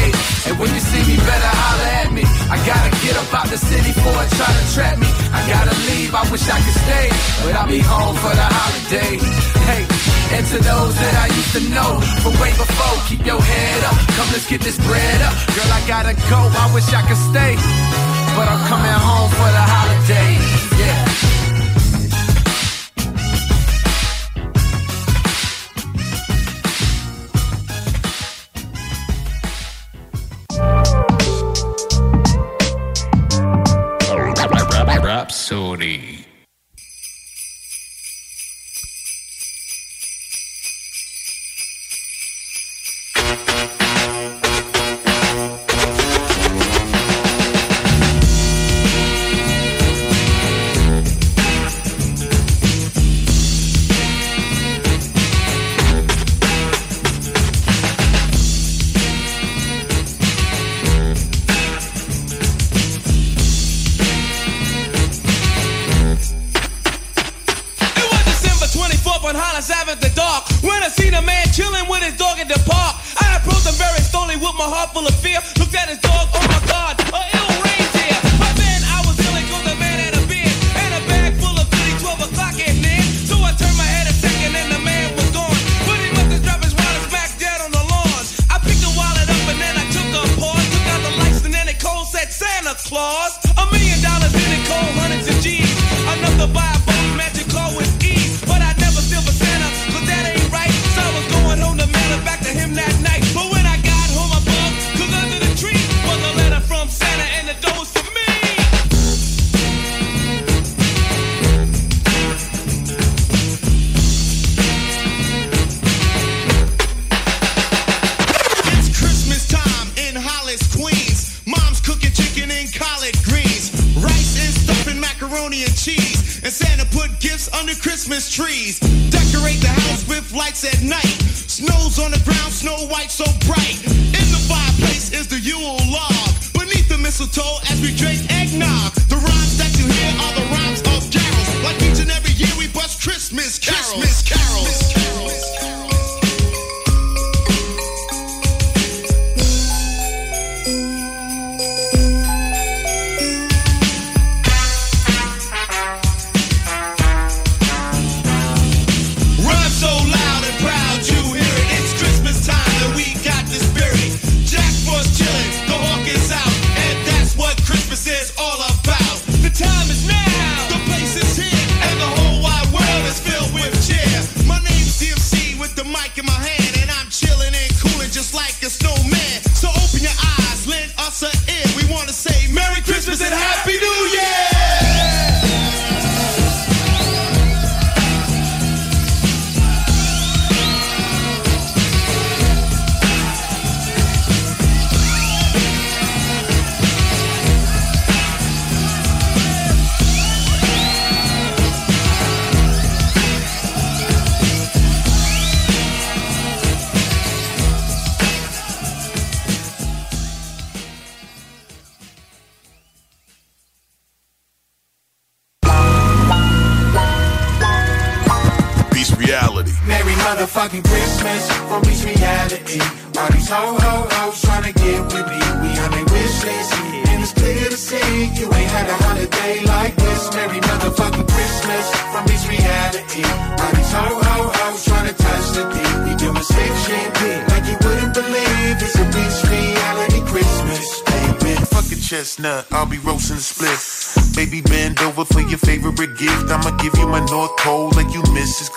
And when you see me, better holler at me. I gotta get up out the city for it, try to trap me. I gotta leave, I wish I could stay, but I'll be home for the holiday. Hey, and to those that I used to know from way before, keep your head up. Come, let's get this bread up. Girl, I gotta go, I wish I could stay, but I'm coming home for the holiday. Yeah.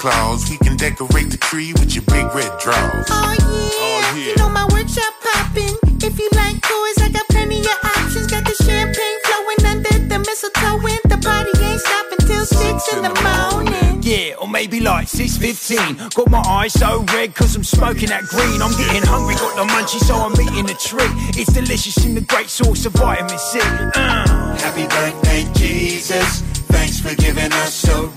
Claus. We can decorate the tree with your big red drawers. Oh yeah, you know my workshop poppin'. If you like toys, I got plenty of options. Got the champagne flowing under the mistletoe, and the party ain't stopping till six in the morning. Yeah, or maybe like 6.15 Got my eyes so red cause I'm smoking that green I'm getting hungry, got the munchies so I'm eating a treat It's delicious in the great source of vitamin C uh. Happy birthday, Jesus. Thanks for giving us a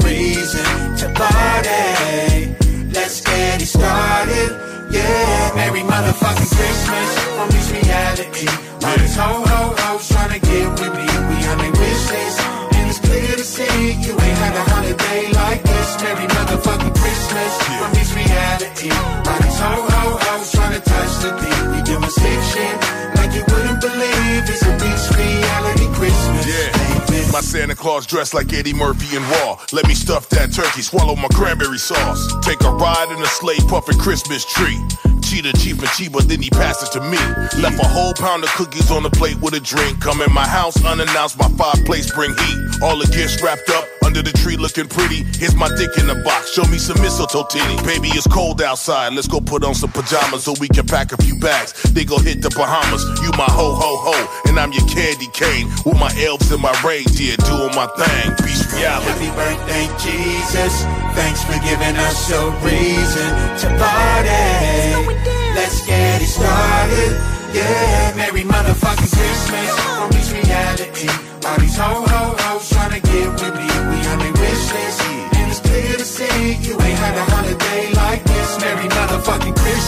Claus dressed like Eddie Murphy and Raw. Let me stuff that turkey, swallow my cranberry sauce. Take a ride in a sleigh puffin' Christmas tree. Cheetah chief and then he passed it to me. Left a whole pound of cookies on the plate with a drink. Come in my house unannounced, my fireplace bring heat. All the gifts wrapped up under the tree looking pretty. Here's my dick in the box, show me some mistletoe titty. Baby, it's cold outside, let's go put on some pajamas so we can pack a few bags. They go hit the Bahamas. You my ho ho ho, and I'm your candy cane. With my elves and my reindeer doing my thing. Peace reality. Happy birthday, Jesus. Thanks for giving us a reason to party. Let's get it started. Yeah, Merry motherfucking Christmas from this reality. All these ho ho hoes tryna get with me.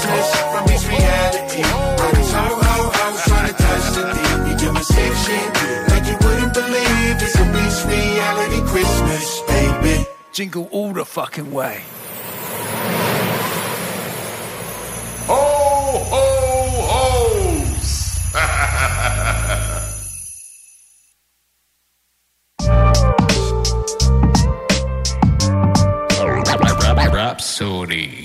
Motherfucking from this reality. All these ho ho hoes tryna touch the beat. We doing sick shit like you wouldn't believe. It's a beach reality Christmas, baby. Jingle all the fucking way Ho ho ho's! Rapsodie.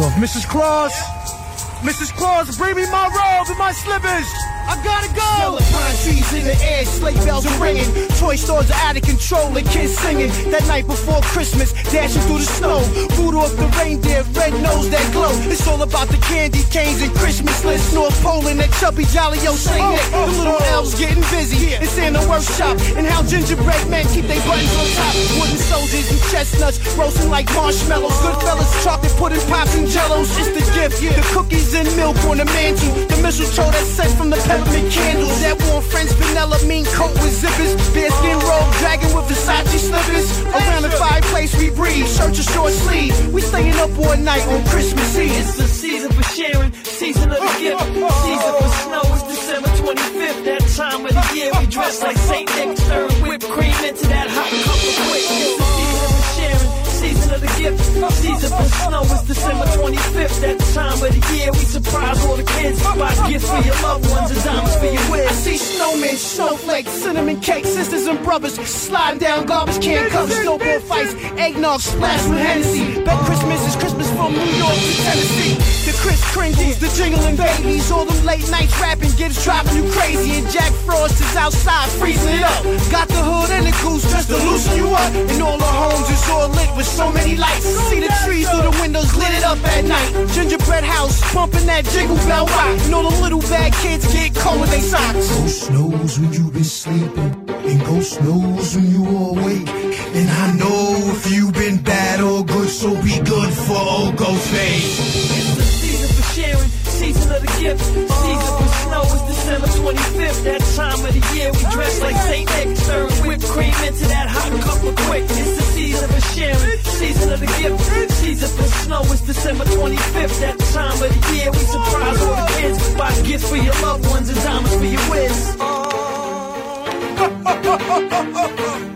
Off. Mrs. Claus! Mrs. Claus, bring me my robe and my slippers! I gotta go! Pine trees in the air, sleigh bells are ringing. Toy stores are out of control and kids singing. That night before Christmas, dashing through the snow. Rudolph the reindeer, red nose that glow. It's all about the candy canes and Christmas lists. North Pole and that chubby jolly old Saint Nick. The little oh. elves getting busy. It's in the workshop. And how gingerbread men keep their buttons on top. Wooden soldiers and chestnuts roasting like marshmallows. Goodfellas, chocolate pudding, pops and jellos. It's the gift. The cookies and milk on the mantle. The mistletoe that's sent from the peppermint candles. That warm French vanilla mean coat with zippers. Bearskin robe, dragon with Versace slippers. Around the fireplace we breathe. Shirt or short sleeve. We staying up all night on Christmas Eve. It's the season for sharing, season of the oh, gift. Oh, oh. Season for snow is December 25th. That time of the year we dress like Saint Nick, season of the gift. Season for snow is December 25th. That time of the year we surprise all the kids. Buy gifts for your loved ones and diamonds for your wiz. see snowmen, snowflakes, cinnamon cakes, sisters and brothers sliding down garbage can cups, snowball fights, eggnog splashed with Hennessy. Bet Christmas is Christmas from New York to Tennessee. The Kris Kringles, the jingling babies, all them late nights rapping gives driving you crazy. And Jack Frost is outside freezing it up. Got the hood and the goose just to loosen you up. And all the homes is all lit with so many lights. See the trees through the windows lit it up at night. Gingerbread house pumping that jingle bell rock. And all the little bad kids get cold with their socks. Ghost knows when you been sleeping, and ghost knows when you awake. And I know if you been bad or good, so be good for old Ghostface. Sharing, season of the gift. Season for snow is December 25th. That time of the year we dress like Saint Nick, stirring whipped cream into that hot cup of quick. It's the season for sharing, season of the gift, season for snow. is December 25th. That time of the year we surprise all the kids, buy gifts for your loved ones and diamonds for your whiz.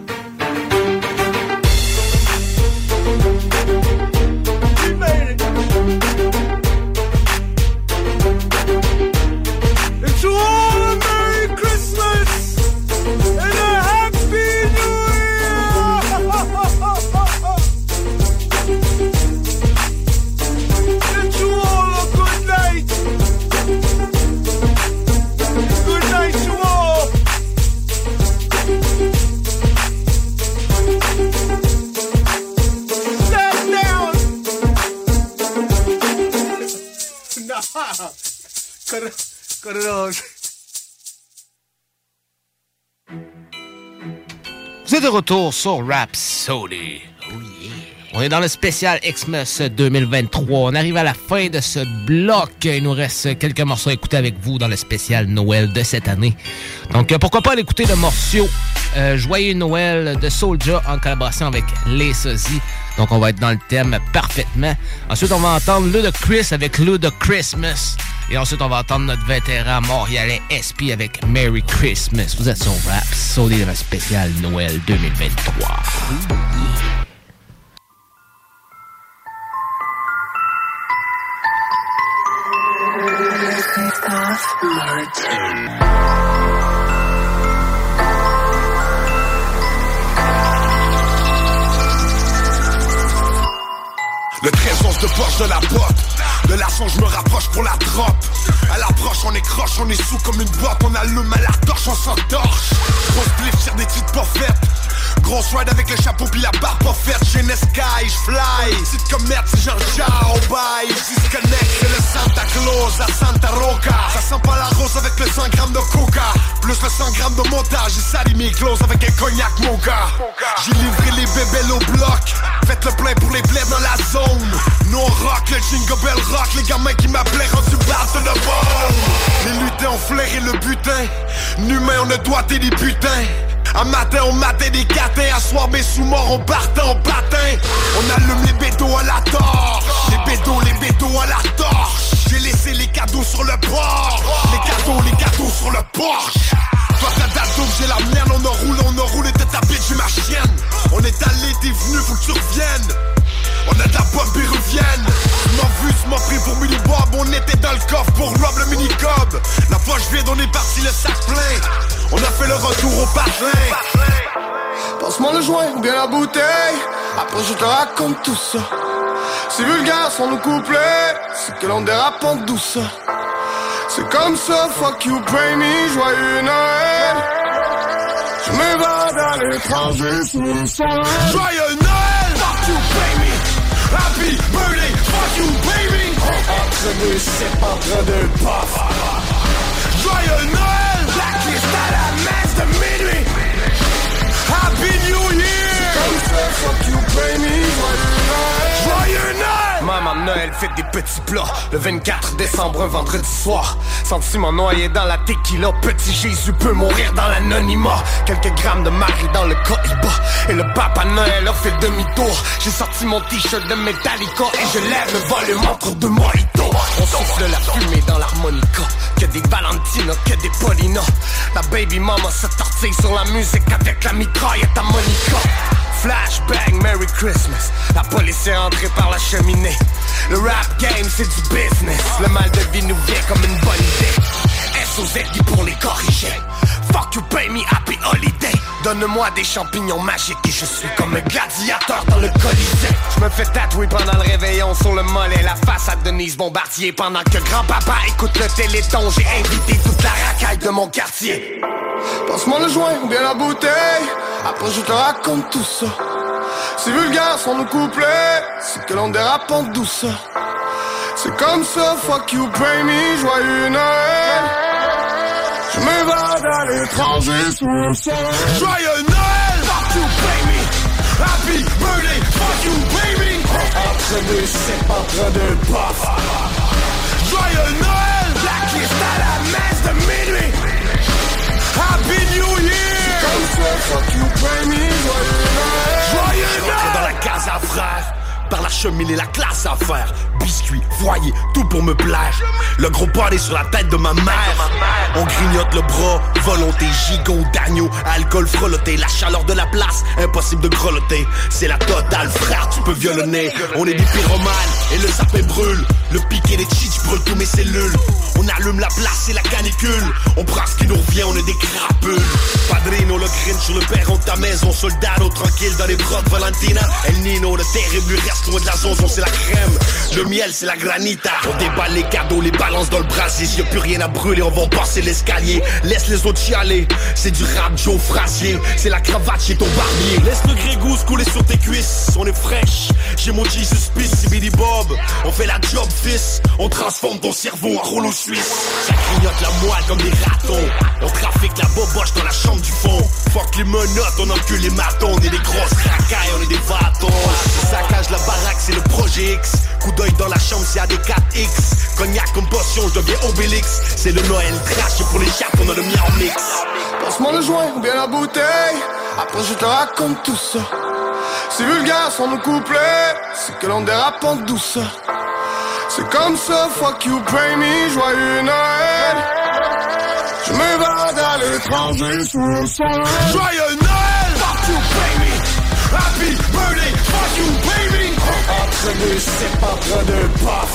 Vous êtes de retour sur Rhapsody. Oh yeah. On est dans le spécial Xmas 2023. On arrive à la fin de ce bloc. Il nous reste quelques morceaux à écouter avec vous dans le spécial Noël de cette année. Donc, euh, pourquoi pas aller écouter le morceau euh, Joyeux Noël de Soulja en collaboration avec Les Sosies. Donc, on va être dans le thème parfaitement. Ensuite, on va entendre Ludacris avec Luda Christmas. Et ensuite, on va entendre notre vétéran montréalais SP avec Merry Christmas. Vous êtes sur Rhapsody dans le spécial Noël 2023. Le 13 onces de poche de la botte De l'argent je me rapproche pour la drop À l'approche on est croche, on est sous comme une boîte. On allume à la torche, on s'entorche Grosse blif sur des titres pas faites Grosse ride avec le chapeau puis la barre pas faite J'ai une sky, j'fly Petite comme merde, c'est genre ciao, bye connecte, c'est le Santa Claus à Santa Roca. Ça sent pas la rose avec le 100 grammes de coca. Plus le 100 grammes de montage J'ai sali mes closes avec un cognac mon gars J'ai livré les bébés au bloc. Faites le plein pour les blés dans la zone. Nous on rock, le jingle bell rock. Les gamins qui m'appelaient rendu barre de bombe. Les ont flairé le butin. N'humain on a doigté des putains. Un matin on matait des catins, à soir mes sous-morts on partait en patin On allume les bétos à la torche. Les bétos, les bétos à la torche. J'ai laissé les cadeaux sur le port. Les cadeaux, les cadeaux sur le Porsche Toi ta date j'ai la merde, on a roulé, on a roulé tête à bitch, j'ai ma chienne. On est allé, t'es venu, faut que tu reviennes on a de la pop péruvienne m'as vu, m'as pris pour Mini Bob On était dans le coffre pour rob le mini cob La poche vide, on est parti le sac plein On a fait le retour au patelin Passe-moi le joint ou bien la bouteille. Après je te raconte tout ça. C'est vulgaire sans nous couplets. C'est que l'on dérape en douce. C'est comme ça, fuck you, pray me, joyeux Noël. Je m'évade à l'étranger sous le soleil. Joyeux Noël, Happy birthday, fuck you, baby. Joyeux Noël, la liste à la messe Happy New Year. Comme ça, you. Joyeux Noël Maman Noël fait des petits plats. Le 24 décembre, un vendredi soir. Sentiment noyé dans la tequila. Petit Jésus peut mourir dans l'anonymat. Quelques grammes de Marie dans le cohiba Et le papa Noël a fait demi-tour. J'ai sorti mon t-shirt de Metallica Et je lève le volume entre deux mojitos On souffle la fumée dans l'harmonica. Que des Valentina, que des Paulina. La baby mama se tortille sur la musique Avec la mitraillette à Monica Flashbang, Merry Christmas. La police est entrée par la cheminée. Le rap game, c'est du business. Le mal de vie nous vient comme une bonne idée. SOZ pour les corriger. Fuck you, pay me, happy holiday. Donne-moi des champignons magiques et je suis comme un gladiateur dans le colisée. Je me fais tatouer pendant le réveillon sur le mollet. La face à Denise Bombardier pendant que grand-papa écoute le téléthon. J'ai invité toute la racaille de mon quartier. Passe-moi le joint ou bien la bouteille. Après je te raconte tout ça. C'est vulgaire sans nous couplets. C'est que l'on dérape en douce. C'est comme ça, fuck you, pray me, joyeux Noël. Je m'évade à l'étranger sous le soleil. Joyeux Noël, fuck you, baby Happy birthday, fuck you, baby Entre nous, c'est en train de puff Joyeux Noël, Joyeux Noël! Joyeux dans la casa, frère! Cheminer la classe à faire. Biscuits, foyer, tout pour me plaire. Le gros est sur la tête de ma mère. On grignote le bras, volonté, gigot d'agneau, alcool frelotté, la chaleur de la place, impossible de grelotter. C'est la totale, frère, tu peux violonner. On est des pyromanes et le sapin brûle. Le piqué des cheats brûle tous mes cellules. On allume la place et la canicule. On prend ce qui nous revient, on est des crapules. Padrino, le grin sur le perron de ta maison. Soldado, tranquille dans les bras Valentina. El Nino, le terrible, lui reste de la c'est la crème. Le miel, c'est la granita. On déballe les cadeaux, les balances dans le brasier. Y'a plus rien à brûler, on va passer l'escalier. Laisse les autres chialer. C'est du rap Joe Frasier. C'est la cravate chez ton barbier. Laisse le grégousse couler sur tes cuisses. On est fraîche. J'ai mon Jesus Peace, c'est Billy Bob. On fait la job, fils. On transforme ton cerveau en rouleau suisse. Ça clignote la moelle comme des ratons. On trafique la boboche dans la chambre du fond. Fuck les menottes, on encule les matons. On est des grosses racailles, on est des bâtons. La baraque, c'est le projet X. Coup d'œil dans la chambre, c'est AD4X. Cognac comme potion, je deviens Obélix. C'est le Noël trash, et pour les chattes, on a le mien en mix. Passe-moi le joint ou bien la bouteille. Après, je te raconte tout ça. C'est vulgaire sans nous coupler. C'est que l'on dérape en douceur. C'est comme ça, fuck you, pray me, joyeux Noël. Je m'évade à l'étranger sous le soleil. Joyeux Noël! Fuck you, pay me! Happy birthday, fuck you, pay Entre nous, c'est pas trop de puff.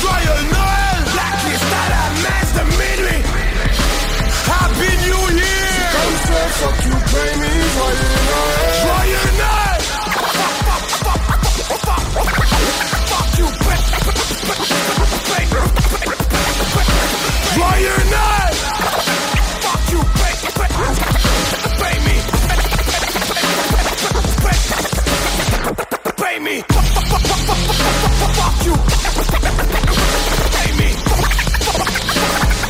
Joyeux Noël! La liste à la messe de minuit. Happy New Year! Comme ça, fuck you, pay me, joyeux Noël. Joyeux Noël! Fuck you, pay Joyeux Noël! Fuck you, pay, pay me. Me. Fuck you. Pay me.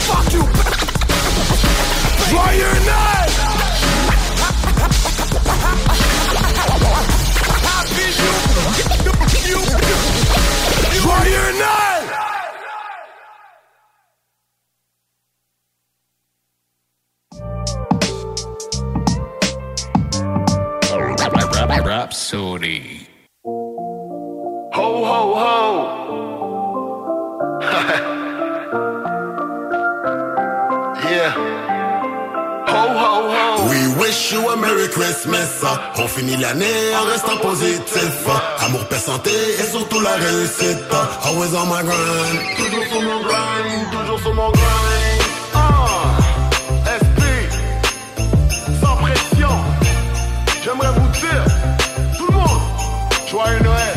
Fuck you. Joyeux Noël! Happy New Joyeux Noël! Rapsodie. Ho, ho, yeah. Ho, ho, ho. We wish you a Merry Christmas. On finit l'année en restant positif. Amour, paix, santé et surtout la réussite. Always on my grind. Toujours sur mon grind, toujours sur mon grind. Ah, esprit, sans pression. J'aimerais vous dire, tout le monde, joyeux Noël.